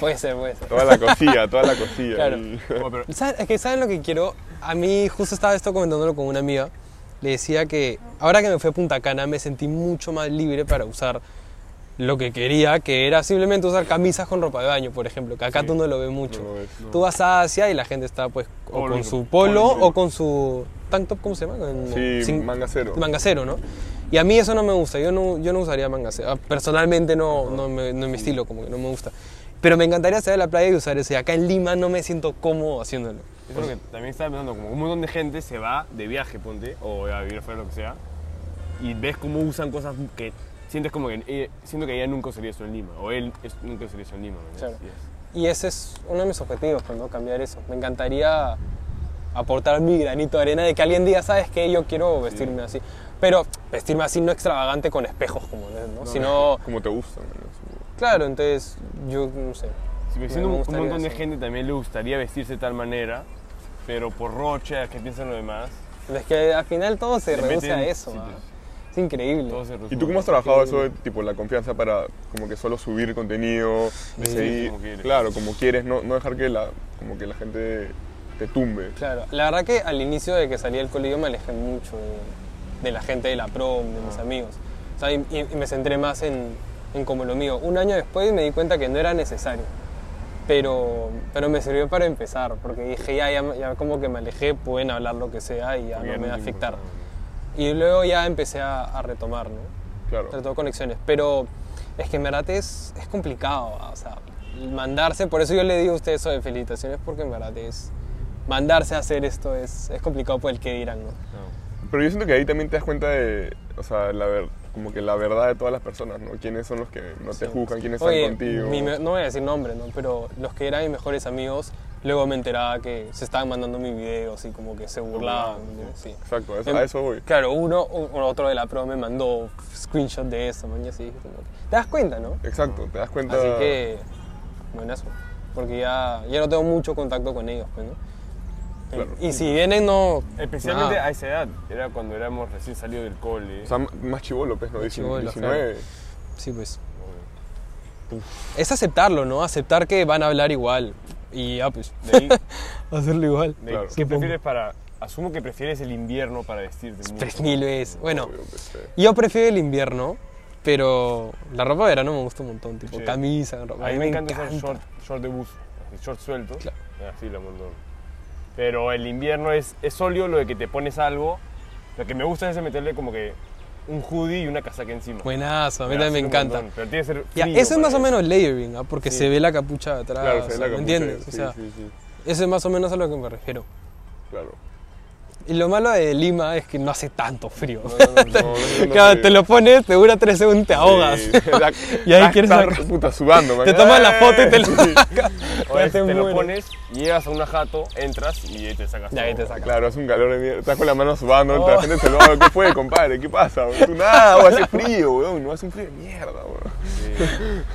Puede ser, puede ser. Toda la cosilla, toda la cosilla. Claro. ahí. Oh, pero- ¿Saben- Es que ¿saben lo que quiero? A mí justo estaba esto comentándolo con una amiga. Le decía que ahora que me fui a Punta Cana me sentí mucho más libre para usar lo que quería, que era simplemente usar camisas con ropa de baño, por ejemplo, que acá Sí, tú no lo ves mucho. No lo ves. Tú vas a Asia y la gente está pues o Polo, con su polo, polo o con su tank top, ¿cómo se llama? Con- Sí, sin- manga cero. manga cero, ¿no? Y a mí eso no me gusta, yo no, yo no usaría manga cero. Ah, Personalmente no, no, me- no es mi estilo, como que no me gusta. Pero me encantaría salir a la playa y usar ese. Acá en Lima no me siento cómodo haciéndolo. Eso es lo que también estaba pensando, como un montón de gente se va de viaje, ponte, o a vivir fuera, lo que sea, y ves cómo usan cosas que sientes como que, eh, siento que ella nunca usaría eso en Lima, o él es- nunca usaría eso en Lima, ¿no? Claro. Y es- Y ese es uno de mis objetivos, pues, ¿no? Cambiar eso. Me encantaría aportar mi granito de arena de que alguien diga, ¿sabes qué? Yo quiero vestirme así. Pero vestirme así no extravagante con espejos, como, ¿no? Sino, Como te gusta, claro, entonces, yo no sé. Sí, me Me siento un- un montón de eso. gente también le gustaría vestirse de tal manera, pero por rocha, ¿qué piensan los demás? Es que al final todo se reduce a eso. sí, pues. Es increíble. Todo se ¿Y tú cómo has trabajado eso de tipo la confianza para como que solo subir contenido, de Sí, seguir- como quieres. claro, como quieres, no, no dejar que la como que la gente te tumbe? Claro, la verdad que al inicio de que salí del colegio me alejé mucho de, de la gente de la prom, de Ah. mis amigos. O sea, y, y me centré más en, en como lo mío. Un año después me di cuenta que no era necesario. Pero, pero me sirvió para empezar, porque dije, ya, ya, ya como que me alejé, pueden hablar lo que sea y ya Porque no me va a afectar. Y luego ya empecé a, a retomar, ¿no? Claro. Retomó conexiones. Pero es que en verdad es, es complicado, o sea, mandarse, por eso yo le digo a usted eso de felicitaciones, porque en verdad es, mandarse a hacer esto es, es complicado por el que dirán, ¿no? Pero yo siento que ahí también te das cuenta de, o sea, la ver, como que la verdad de todas las personas, ¿no? Quiénes son los que no te juzgan, quiénes Oye, están contigo. mi no voy a decir nombre, ¿no? Pero los que eran mis mejores amigos, luego me enteraba que se estaban mandando mis videos y como que se burlaban. Exacto, a eso, Em, a eso voy. Claro, uno, un- otro de la pro me mandó screenshot de eso, man, y así, como que- Te das cuenta, ¿no? Exacto, te das cuenta. Así que, buenazo. Porque ya, ya no tengo mucho contacto con ellos, pues, ¿no? Claro. Y si vienen, no. Especialmente nada. a esa edad, era cuando éramos recién salidos del cole. O sea, más chivolo, pues, ¿no? Más 19. chibolo, 19. Sí, pues. Es aceptarlo, ¿no? Aceptar que van a hablar igual. Y ya, pues. De ahí, Hacerlo igual. de ahí, Claro. ¿qué prefieres para...? Asumo que prefieres el invierno para vestirte. Tres mil veces. Bueno, yo prefiero el invierno, pero la ropa de verano me gusta un montón. Tipo, Sí. camisa, ropa. A mí me encanta usar short, short de así, short sueltos, Claro. así la montón. Pero el invierno es, es sólido lo de que te pones algo. Lo que me gusta es meterle como que un hoodie y una casaca encima. Buenazo, a mí también me encanta. montón, Pero tiene que ser Ya, frío eso es más o para menos layering, ¿ah? porque Sí. se ve la capucha de atrás. Claro, se ve la ¿me capucha, entiendes? Sí, o sea, sí, sí. eso es más o menos a lo que me refiero. Claro. Y lo malo de Lima es que no hace tanto frío. No, no, no, no, no, no Claro, sé. te lo pones, te dura tres segundos, te ahogas. Sí, la- Y ahí quieres estar, sacar- puta, sudando, man. Te tomas la foto y te lo sacas. Te, lo pones, llegas a una jato, entras y ahí te sacas Ya, ahí te sacas. Claro, hace un calor de mierda. Estás con la mano sudando, Oh. la gente te lo ¿Qué fue, compadre? ¿Qué pasa? Tú nada, hace frío, weón. No hace un frío de mierda, weón. Sí.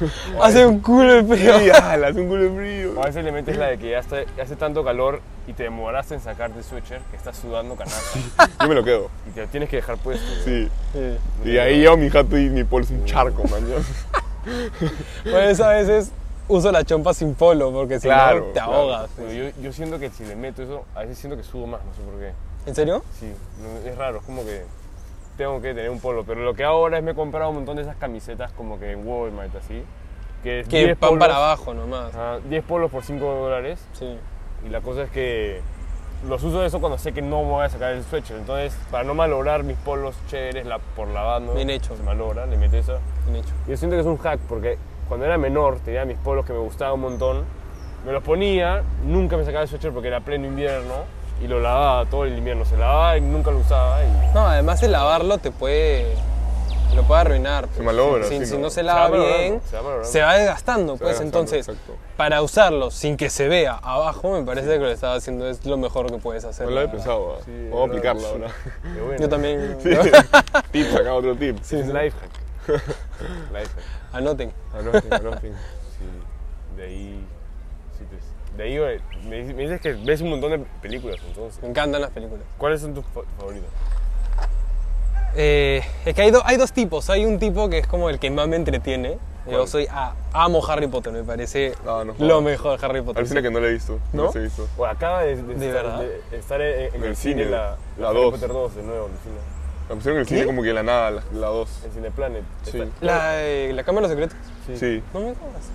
Hace un culo de frío. Sí, ala, hace un culo de frío. A veces le metes la de que ya hace tanto calor y te demoraste en sacarte el sweatshirt que estás sudando canasta Yo me lo quedo. y te lo tienes que dejar puesto. Sí. Sí. Y ahí llevo mi jato y mi polo es un charco, man. Por eso a veces uso la chompa sin polo, porque si Claro, no te claro. ahogas. Pero yo, yo siento que si le meto eso, a veces siento que sudo más, no sé por qué. ¿En serio? Sí, no- es raro, es como que tengo que tener un polo. Pero lo que hago ahora es me he comprado un montón de esas camisetas como que en Walmart, así. Que, es Que 10 van polos, para abajo nomás. ajá, 10 polos por 5 dólares. Sí. Y la cosa es que los uso de eso cuando sé que no me voy a sacar el sweatshirt. Entonces, para no malograr mis polos chéveres la, por lavando, Bien hecho. se malogra, le meto eso. Bien hecho. Yo siento que es un hack porque cuando era menor tenía mis polos que me gustaban un montón. Me los ponía, nunca me sacaba el sweatshirt porque era pleno invierno y lo lavaba todo el invierno. Se lavaba y nunca lo usaba. Y No, además el lavarlo te puede. Lo puede arruinar. pues. malogra, Si, sí, si ¿no? no se Se lava bien, se va se desgastando, Se pues. va Entonces, exacto. para usarlo sin que se vea abajo, me parece que lo que estás haciendo es lo mejor que puedes hacer. No lo había pensado, ¿ah? Sí, Vamos a verdad. aplicarla ahora. Bueno. Yo también. Sí. Tip, acá otro tip. Sí, life hack. life hack. Anoten. Anoten, anoten. Sí, de ahí. De ahí me, dices- que ves un montón de películas entonces. Me encantan las películas. ¿Cuáles son tus fa- favoritas? Eh, es que hay, do- hay dos tipos. Hay un tipo que es como el que más me entretiene. Yo ¿Cuál? soy. ah, amo Harry Potter, me parece No, no lo mejor Harry Potter. Alucina que no la he visto. ¿No? No la he visto. Bueno, acaba de, de ¿De estar, de estar en, en En el el cine, cine, la, la Harry dos. Potter 2 de nuevo, en el cine. La pusieron en el ¿Qué? cine como que de la nada, la, la 2. En Cineplanet. Sí. Está- La, de la Cámara de los Secretos. Sí. No me jodas.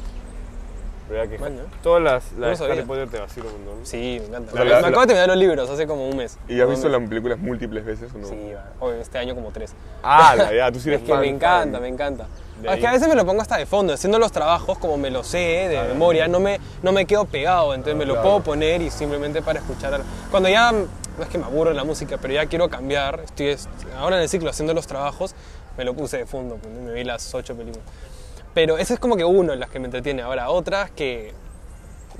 ¿Verdad que Maña. todas las, No las lo de sabía. Harry Potter te vacilan un montón? Sí, me encanta. Me la- acabo la- de terminar los libros hace como un mes. ¿Y has No, visto las películas múltiples veces o no? Sí. Oye, este año como tres. Ah, la, ya, tú sí eres Es que fan, me encanta, fan. me encanta. De Es que a veces me lo pongo hasta de fondo, haciendo los trabajos como me lo sé de memoria, no me, no me quedo pegado, entonces me lo claro. puedo poner y simplemente para escuchar. al- Cuando ya, no es que me aburre la música, pero ya quiero cambiar, estoy es- ahora en el ciclo haciendo los trabajos, me lo puse de fondo, pues, me vi las ocho películas. Pero ese es como que uno de las que me entretiene. Ahora, otras que,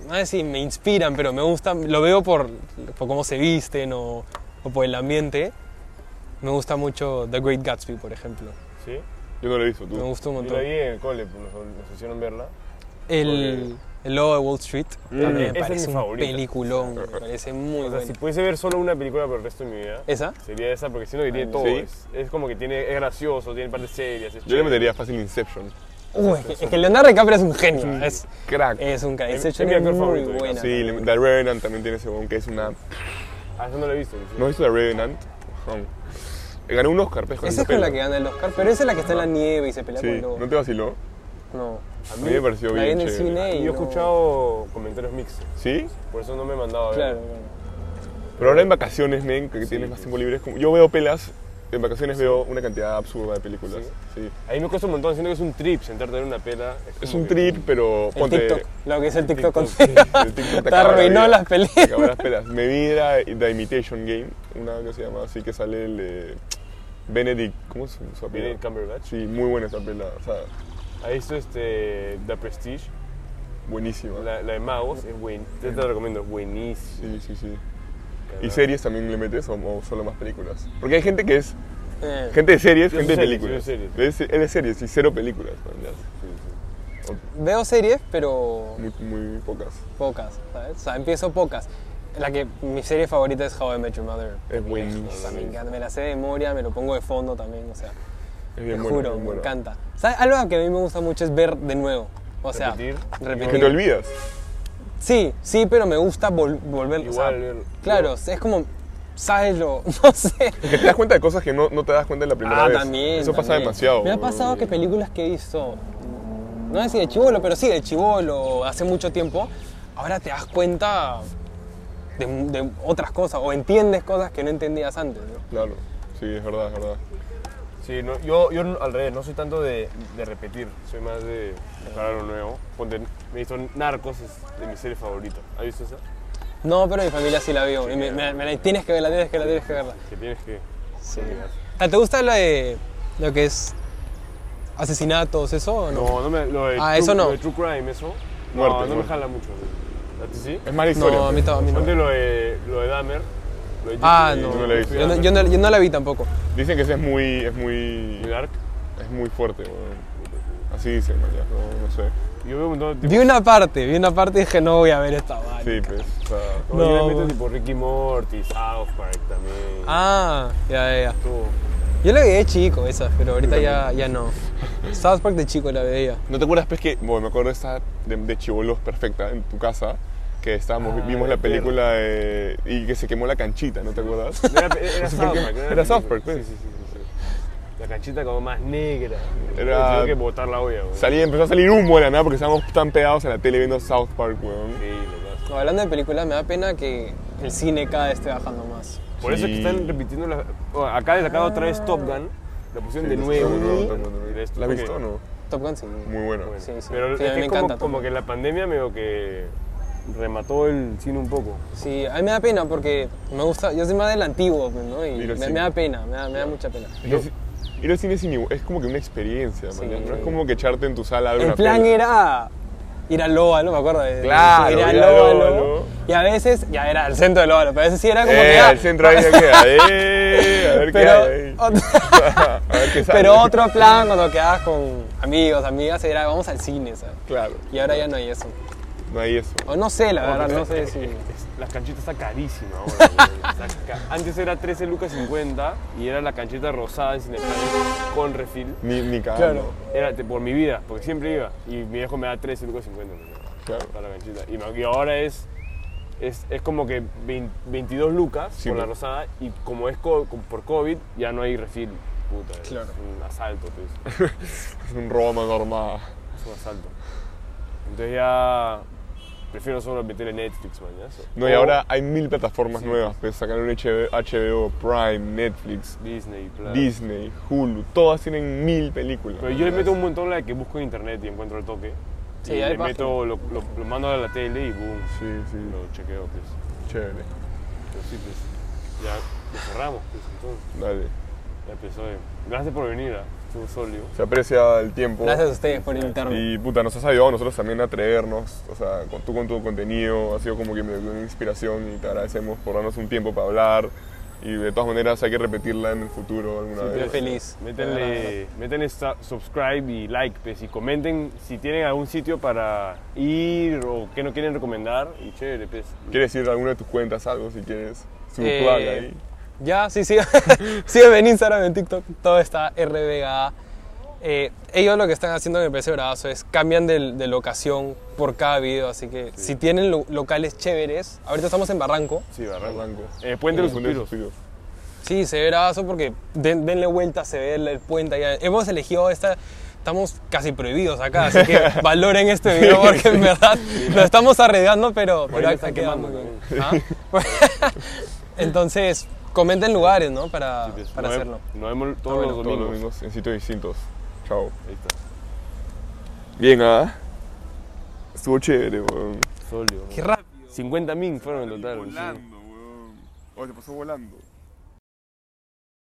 no sé si me inspiran, pero me gustan, lo veo por, por cómo se visten o, o por el ambiente. Me gusta mucho The Great Gatsby, por ejemplo. ¿Sí? Yo no lo he visto, tú. Me gusta un Yo montón. la vi en el cole, nos, nos hicieron verla. El, el lobo de Wall Street también Esa me es mi parece un favorita. peliculón, me parece muy O sea, bueno. si pudiese ver solo una película por el resto de mi vida, ¿Esa? sería esa, porque siento que tiene todo. ¿Sí? Es, es como que tiene, es gracioso, tiene partes serias. Es Yo le chévere. metería fácil Inception. Uy, es que- es que Leonardo DiCaprio es un genio, es, Crack. es un crack. Es- Inception es mi es actor muy favorito, buena. Sí, The Revenant también tiene ese que es una... Ah, eso no lo he visto. sí. ¿No has visto The Revenant? Ganó un Oscar, con Esa es con la que gana el Oscar, pero esa es la que está en la nieve y se pelea con el lobo. ¿no te vaciló? No. A mí me pareció La vi bien en el chévere. cine y Yo he no- escuchado comentarios mixtos, ¿Sí? por eso no me he mandado a ver. Claro, claro. Pero ahora en vacaciones, men, que tienes más tiempo libre, es como... Yo veo pelas en vacaciones veo una cantidad absurda de películas. Sí. A mí me cuesta un montón, siento que es un trip sentarte ver una pela. Es un trip, pero El ponte. TikTok, lo que es el TikTok, con El TikTok te Te arruinó las Te películas. las pelas. Me vi la- The Imitation Game, una que se llama así que sale el de Benedict, ¿cómo es su, apellido? Benedict Cumberbatch. Sí, muy buena esa pela, o sea, ¿Has visto este, The Prestige? buenísima. La, la de magos es buen, te, te la recomiendo, buenísimo. Sí, sí, sí. ¿Y series también le metes o, o solo más películas? Porque hay gente que es Eh, gente de series, gente de series, películas. yo soy Es él es series y cero películas. Sí, sí. Veo series, pero Muy, muy pocas. pocas, ¿sabes? O sea, empiezo pocas. La que mi serie favorita es How I Met Your Mother. Es buenísima. Me encanta, me la sé de memoria, me lo pongo de fondo también, o sea, Es te bien buena, juro, bien me encanta. ¿Sabes? Algo que a mí me gusta mucho es ver de nuevo. O sea, Repetir. repetir. Que te olvidas. Sí, sí, pero me gusta vol- volver. o sea, Igual, ver- claro, es como, sabes lo, no sé. Que te das cuenta de cosas que no, no te das cuenta en la primera ah, vez. también. Eso pasa demasiado. Me ha pasado que películas que he visto, no sé si de chivolo, pero sí de chivolo, hace mucho tiempo, ahora te das cuenta de, de otras cosas o entiendes cosas que no entendías antes. ¿no? Claro, sí, es verdad, es verdad. Sí, no, yo, yo al revés, no soy tanto de, de repetir, soy más de buscar algo nuevo. Ponte, me visto Narcos, es de mi serie favorita. ¿Has visto esa? No, pero mi familia sí la vio. y me, me- me la- tienes que verla, tienes que verla, tienes que verla. Que tienes que... Sí. Ah, ¿Te gusta lo de lo que es asesinatos, eso o no? No, no me... Lo de Ah, true, eso no. Lo de True Crime, eso. Muerte, no, no me muerte. jala mucho. ¿A ti sí? Es mala historia. No, a mí, to- a mí no. Ponte lo de, lo de Dahmer. Ah, no. no la he visto. Yo no, yo no- yo no la vi tampoco. Dicen que ese es muy, es muy, Dark. es muy fuerte, weón. Así dicen, man, ya, no, no sé. Yo veo un montón de Vi una parte, vi una parte y dije, no voy a ver esta vaina. Sí, pues, o sea, No, yo le meto tipo Ricky Morty, South Park también. Ah, ya, ya, ya. Todo. Yo la vi de chico esa, pero ahorita ya, ya no. South Park de chico la veía. ¿No te acuerdas, pues, que, bueno, me acuerdo de esta de, de Chibolos perfecta en tu casa, que estábamos, Ah, vimos la película de- y que se quemó la canchita, ¿no te acuerdas? Era, No South. Park. no Era South. Park, pues. Sí, sí, sí, sí. La canchita como más negra. Era- Tenía que botar la olla, güey. Salía, empezó a salir humo de la nada porque estábamos tan pegados a la tele viendo South Park, weón. Sí, lo. No, hablando de películas, me da pena que el cine cada vez esté bajando más. Por eso es que están repitiendo la... bueno, acá les acabo otra vez Top Gun. La pusieron de nuevo. sí, ¿no? Esto ¿La has visto o no? Top Gun sí. Muy buena. Bueno, Sí, sí. Pero Sí, es que me como, encanta como que la pandemia medio que remató el cine un poco. Sí, a mí me da pena porque me gusta, yo soy más del antiguo, pues, ¿no? Y me, da pena, me da, me da mucha pena. Ir al cine es, es como que una experiencia, Sí. no es como que echarte en tu sala a ver El una plan peli. era ir al Lóbalo, me acuerdo. de- Claro, ir al Lóbalo. Y a veces, ya era el centro del Lóbalo, pero a veces sí era como que. Eh, ah, al centro ahí queda, eh, a ver qué pero, hay ahí. otro, a ver qué sale. pero otro plan cuando quedabas con amigos, amigas, era vamos al cine, ¿sabes? Claro, Y ahora ya no hay eso. No hay eso. O no sé, la verdad, no sé es- si. es- es- la canchita está carísima ahora. güey. Está ca- Antes era 13 lucas 50 y era la canchita rosada en Cineplanet con refil. Ni, ni cagando. Era por mi vida, porque siempre iba. Y mi viejo me da 13 lucas 50 ¿no? Claro. para la canchita. Y, ahora es, es, es como que 20 22 lucas Sí, por la rosada y como es co- por COVID ya no hay refil. Puta, Claro. es un asalto, pues. Es un robo mano armada. Es un asalto. Entonces ya prefiero solo meterle Netflix, man. ¿ya? No, y ahora hay mil plataformas Sí, nuevas. Pues sacaron HBO, HBO, Prime, Netflix, Disney. Disney, Hulu. Todas tienen mil películas. Pero yo le meto un montón la de que busco en internet y encuentro el toque. Sí, y le meto, lo, lo, lo mando a la tele y boom, Sí, sí. lo chequeo, pues. Chévere. Pero sí, pues. Ya lo cerramos, pues, entonces. Dale. Ya empezó. eh. Gracias por venir, ¿ah? Estuvo sólido. Se aprecia el tiempo. Gracias a ustedes por invitarme. Y puta, nos has ayudado a nosotros también a atrevernos, o sea, con, tú con tu contenido, ha sido como que me dio una inspiración y te agradecemos por darnos un tiempo para hablar y de todas maneras hay que repetirla en el futuro alguna Sí, vez. Feliz. Métanle, métanle subscribe y like, pues, y comenten si tienen algún sitio para ir o que no quieren recomendar. Y chévere, pues. ¿Quieres decir alguna de tus cuentas, algo si quieres? Su Eh, plug ahí. Ya, sí, sí. Sígueme en Instagram, en TikTok, todo está RBGA. Eh, ellos lo que están haciendo me parece bravazo es cambian de, de locación por cada video, así que si tienen lo- locales chéveres, ahorita estamos en Barranco, Sí, Barranco. Barranco. Eh, Puente de los Suspiros. sí, se ve bravazo porque den- denle vuelta, se ve el, el puente allá. Hemos elegido esta, estamos casi prohibidos acá, así que valoren este video porque en verdad nos estamos arriesgando, pero, pero bien. ¿Ah? Entonces, Comenten lugares, ¿no? Para, Sí, pues, para nos hacerlo. Nos vemos todos bueno, los Todos los domingos. en sitios distintos. Chao. Ahí está. Bien, ¿ah? Estuvo chévere, weón. Sólido. Qué rápido. 50 min fueron en total. sí. weón. Oh, se pasó volando.